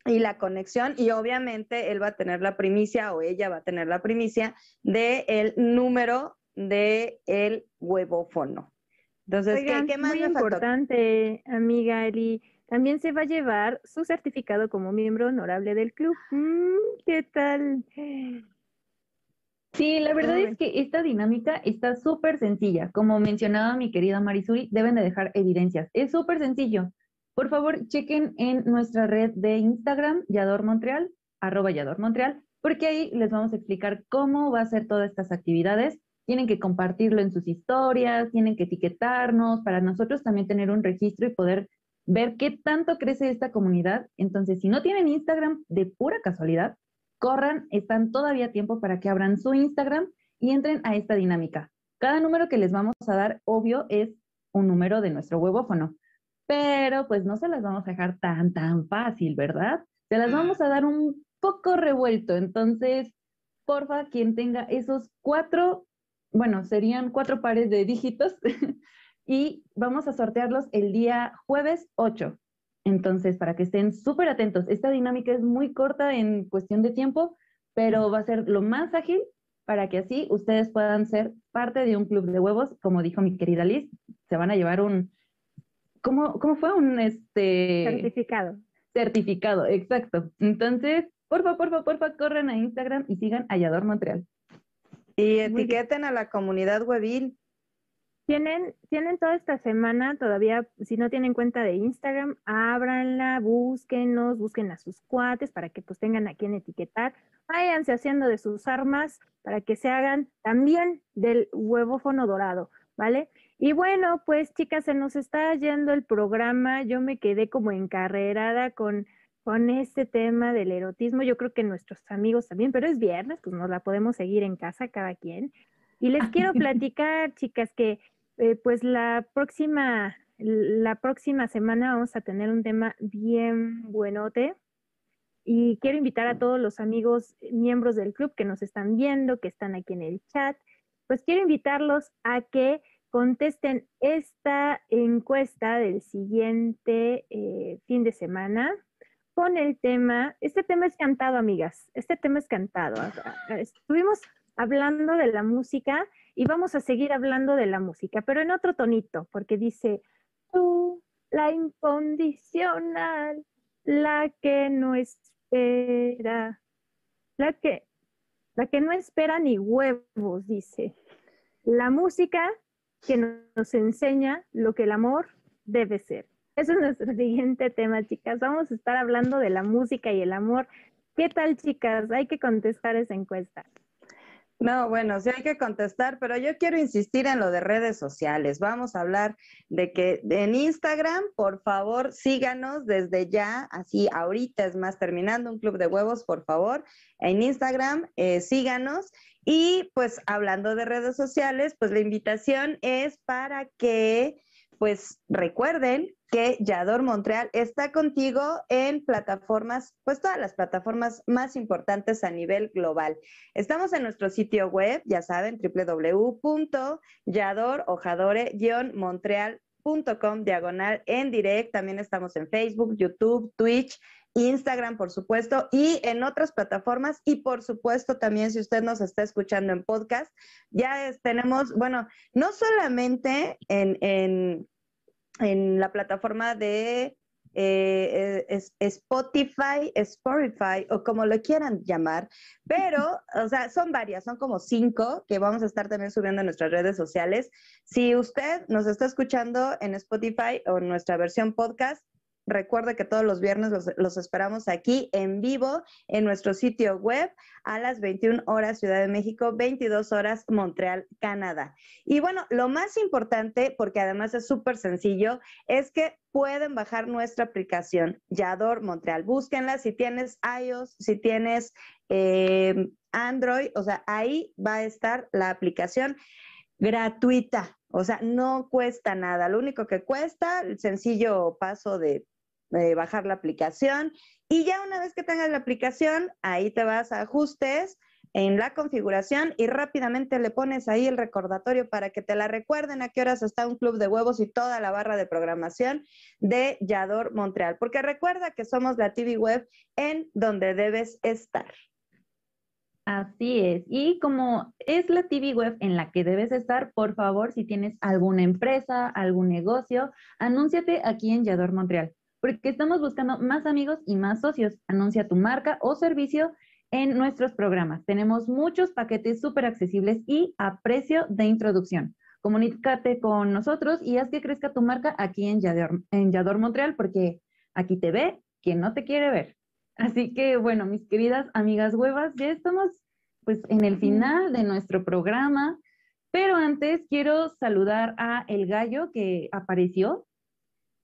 Speaker 4: y la conexión y obviamente él va a tener la primicia o ella va a tener la primicia de el número de el huevófono.
Speaker 1: Entonces, ¿qué, más muy importante, amiga Eli? También se va a llevar su certificado como miembro honorable del club. Mm, ¿Qué tal?
Speaker 7: Sí, la verdad es que esta dinámica está súper sencilla. Como mencionaba mi querida Marisuri, deben de dejar evidencias. Es súper sencillo. Por favor, chequen en nuestra red de Instagram, Yador Montreal, arroba Yador Montreal, porque ahí les vamos a explicar cómo va a ser todas estas actividades. Tienen que compartirlo en sus historias, tienen que etiquetarnos para nosotros también tener un registro y poder ver qué tanto crece esta comunidad. Entonces, si no tienen Instagram de pura casualidad, corran, están todavía a tiempo para que abran su Instagram y entren a esta dinámica. Cada número que les vamos a dar, obvio, es un número de nuestro huevófono, pero pues no se las vamos a dejar tan, tan fácil, ¿verdad? Se las vamos a dar un poco revuelto. Entonces, porfa, quien tenga esos cuatro, bueno, serían cuatro pares de dígitos y vamos a sortearlos el día jueves 8. Entonces, para que estén súper atentos, esta dinámica es muy corta en cuestión de tiempo, pero va a ser lo más ágil para que así ustedes puedan ser parte de un club de huevos, como dijo mi querida Liz, se van a llevar un, ¿cómo, cómo fue? Un este...
Speaker 1: Certificado.
Speaker 7: Certificado, exacto. Entonces, porfa, porfa, porfa, corran a Instagram y sigan Hallador Montreal.
Speaker 4: Y etiqueten a la comunidad webin.
Speaker 1: Tienen, tienen toda esta semana todavía, si no tienen cuenta de Instagram, ábranla, búsquenos, busquen a sus cuates para que pues tengan a quien etiquetar. Váyanse haciendo de sus armas para que se hagan también del huevófono dorado, ¿vale? Y bueno, pues chicas, se nos está yendo el programa. Yo me quedé como encarrerada con, con este tema del erotismo. Yo creo que nuestros amigos también, pero es viernes, pues nos la podemos seguir en casa cada quien. Y les quiero platicar, chicas, que eh, pues la próxima, la próxima semana vamos a tener un tema bien buenote. Y quiero invitar a todos los amigos miembros del club que nos están viendo, que están aquí en el chat, pues quiero invitarlos a que contesten esta encuesta del siguiente eh, fin de semana con el tema, este tema es cantado, amigas, este tema es cantado. Estuvimos hablando de la música y vamos a seguir hablando de la música, pero en otro tonito, porque dice, tú, la incondicional, la que no espera, la que, la que no espera ni huevos, dice. La música que nos enseña lo que el amor debe ser. Ese es nuestro siguiente tema, chicas. Vamos a estar hablando de la música y el amor. ¿Qué tal, chicas? Hay que contestar esa encuesta.
Speaker 4: No, bueno, sí hay que contestar, pero yo quiero insistir en lo de redes sociales. Vamos a hablar de que en Instagram, por favor, síganos desde ya, así ahorita es más terminando un club de huevos, por favor. En Instagram, eh, síganos. Y pues hablando de redes sociales, pues la invitación es para que pues recuerden que Yador Montreal está contigo en plataformas, pues todas las plataformas más importantes a nivel global. Estamos en nuestro sitio web, ya saben, www.yadorojadore-montreal.com diagonal en direct. También estamos en Facebook, YouTube, Twitch, Instagram, por supuesto, y en otras plataformas. Y por supuesto, también si usted nos está escuchando en podcast, ya tenemos, bueno, no solamente en, en, en la plataforma de eh, Spotify, Spotify o como lo quieran llamar, pero, o sea, son varias, son como cinco que vamos a estar también subiendo en nuestras redes sociales. Si usted nos está escuchando en Spotify o en nuestra versión podcast, Recuerde que todos los viernes los, esperamos aquí en vivo en nuestro sitio web a las 21 horas Ciudad de México, 22 horas Montreal, Canadá. Y bueno, lo más importante, porque además es súper sencillo, es que pueden bajar nuestra aplicación Yador Montreal. Búsquenla si tienes iOS, si tienes eh, Android, o sea, ahí va a estar la aplicación gratuita. O sea, no cuesta nada. Lo único que cuesta, el sencillo paso de eh, bajar la aplicación y ya una vez que tengas la aplicación, ahí te vas a ajustes en la configuración y rápidamente le pones ahí el recordatorio para que te la recuerden a qué horas está un club de huevos y toda la barra de programación de Yador Montreal. Porque recuerda que somos la TV web en donde debes estar.
Speaker 7: Así es. Y como es la TV web en la que debes estar, por favor, si tienes alguna empresa, algún negocio, anúnciate aquí en Yador Montreal porque estamos buscando más amigos y más socios. Anuncia tu marca o servicio en nuestros programas. Tenemos muchos paquetes súper accesibles y a precio de introducción. Comunícate con nosotros y haz que crezca tu marca aquí en Yador, en Yador Montreal, porque aquí te ve quien no te quiere ver. Así que, bueno, mis queridas amigas huevas, ya estamos pues en el final de nuestro programa, pero antes quiero saludar a El Gallo que apareció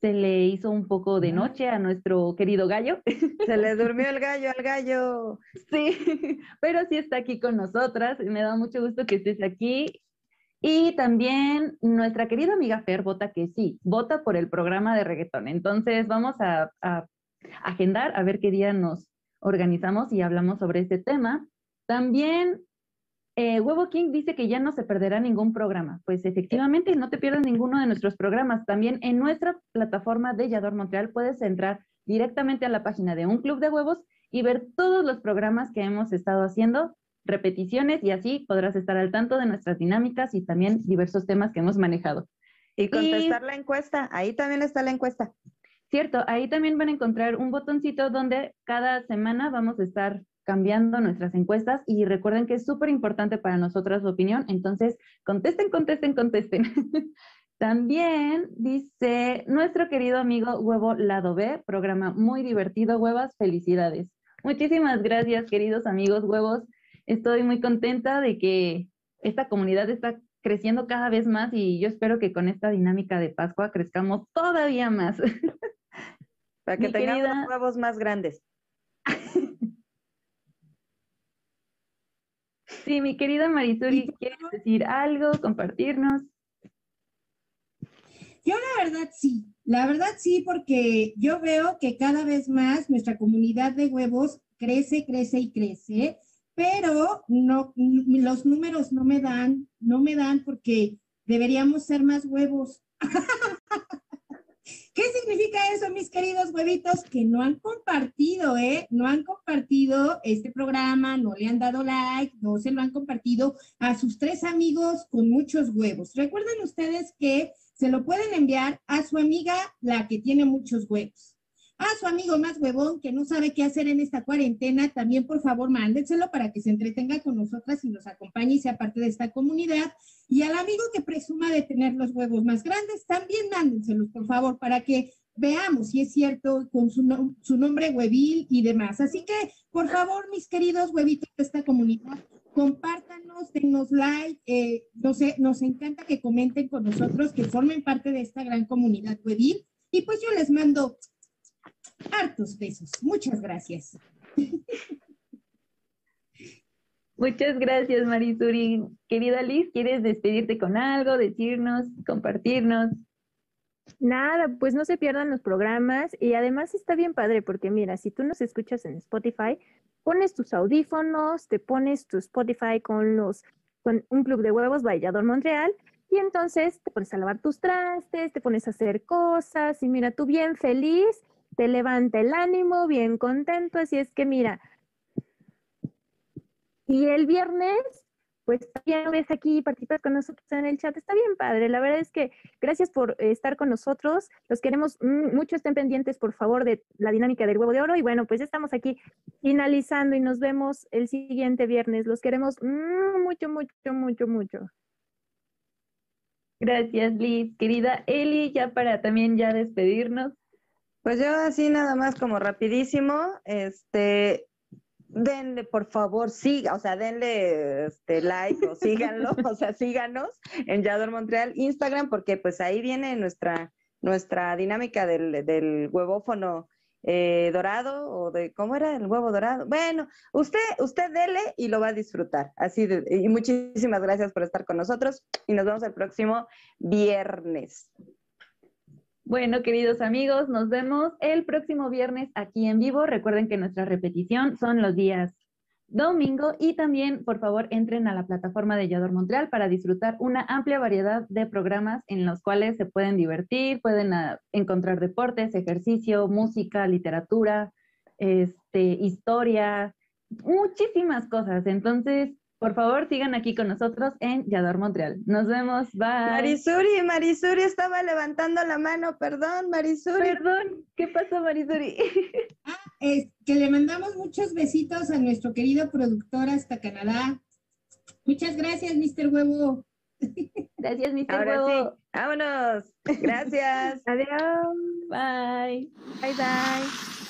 Speaker 7: se le hizo un poco de noche a nuestro querido gallo.
Speaker 4: Se le durmió el gallo al gallo.
Speaker 7: Sí, pero sí está aquí con nosotras. Me da mucho gusto que estés aquí. Y también nuestra querida amiga Fer vota que sí, vota por el programa de reggaetón. Entonces vamos a, a agendar a ver qué día nos organizamos y hablamos sobre este tema. También eh, Huevo King dice que ya no se perderá ningún programa. Pues efectivamente, no te pierdas ninguno de nuestros programas. También en nuestra plataforma de Yador Montreal puedes entrar directamente a la página de Un Club de Huevos y ver todos los programas que hemos estado haciendo, repeticiones y así podrás estar al tanto de nuestras dinámicas y también diversos temas que hemos manejado.
Speaker 4: Y contestar la encuesta, ahí también está la encuesta.
Speaker 7: Cierto, ahí también van a encontrar un botoncito donde cada semana vamos a estar cambiando nuestras encuestas y recuerden que es súper importante para nosotras su opinión, entonces contesten, contesten, contesten. También dice nuestro querido amigo Huevo Lado B, programa muy divertido, huevas, felicidades. Muchísimas gracias, queridos amigos huevos. Estoy muy contenta de que esta comunidad está creciendo cada vez más y yo espero que con esta dinámica de Pascua crezcamos todavía más.
Speaker 4: Para que tengamos huevos más grandes.
Speaker 7: Sí, mi querida Marisuri, ¿quieres decir algo, compartirnos?
Speaker 3: Yo la verdad sí, la verdad sí, porque yo veo que cada vez más nuestra comunidad de huevos crece, crece y crece, pero no, los números no me dan, no me dan porque deberíamos ser más huevos. ¿Qué significa eso, mis queridos huevitos? Que no han compartido, ¿eh? No han compartido este programa, no le han dado like, no se lo han compartido a sus tres amigos con muchos huevos. Recuerden ustedes que se lo pueden enviar a su amiga, la que tiene muchos huevos. A su amigo más huevón que no sabe qué hacer en esta cuarentena, también por favor mándenselo para que se entretenga con nosotras y nos acompañe y sea parte de esta comunidad. Y al amigo que presuma de tener los huevos más grandes, también mándenselos, por favor, para que veamos si es cierto con su, nombre huevil y demás. Así que, por favor, mis queridos huevitos de esta comunidad, compártanos, denos like, eh, no sé, nos encanta que comenten con nosotros, que formen parte de esta gran comunidad huevil. Y pues yo les mando hartos besos. Muchas gracias.
Speaker 7: Muchas gracias, Marisuri. Querida Liz, ¿quieres despedirte con algo, decirnos, compartirnos?
Speaker 1: Nada, pues no se pierdan los programas y además está bien padre porque mira, si tú nos escuchas en Spotify, pones tus audífonos, te pones tu Spotify con los con un club de huevos Vallador Montreal y entonces te pones a lavar tus trastes, te pones a hacer cosas y mira, tú bien feliz, te levanta el ánimo, bien contento, así es que mira. Y el viernes pues también ves aquí, participas con nosotros en el chat, está bien padre. La verdad es que gracias por eh, estar con nosotros. Los queremos mucho, estén pendientes por favor de la dinámica del huevo de oro. Y bueno, pues estamos aquí finalizando y nos vemos el siguiente viernes. Los queremos mucho, mucho, mucho, mucho.
Speaker 7: Gracias, Liz. Querida Eli, ya para también ya despedirnos.
Speaker 4: Pues yo así nada más como rapidísimo, este, denle por favor, siga, o sea, denle este like o síganlo, o sea, síganos en Yador Montreal, Instagram, porque pues ahí viene nuestra, nuestra dinámica del, del huevófono eh, dorado o de, ¿cómo era el huevo dorado? Bueno, usted, usted dele y lo va a disfrutar. Así de, y muchísimas gracias por estar con nosotros y nos vemos el próximo viernes.
Speaker 7: Bueno, queridos amigos, nos vemos el próximo viernes aquí en vivo. Recuerden que nuestra repetición son los días domingo y también, por favor, entren a la plataforma de Yador Montreal para disfrutar una amplia variedad de programas en los cuales se pueden divertir, pueden ah, encontrar deportes, ejercicio, música, literatura, este, historia, muchísimas cosas. Entonces, por favor, sigan aquí con nosotros en Yador Montreal. Nos vemos. Bye.
Speaker 4: Marisuri, Marisuri estaba levantando la mano. Perdón, Marisuri.
Speaker 7: Perdón. ¿Qué pasó, Marisuri?
Speaker 3: ah, es que le mandamos muchos besitos a nuestro querido productor hasta Canadá. Muchas gracias, Mr. Huevo.
Speaker 7: Gracias, Mr.
Speaker 4: Ahora
Speaker 7: Huevo.
Speaker 4: Sí. Vámonos. Gracias.
Speaker 1: Adiós.
Speaker 7: Bye.
Speaker 1: Bye, bye.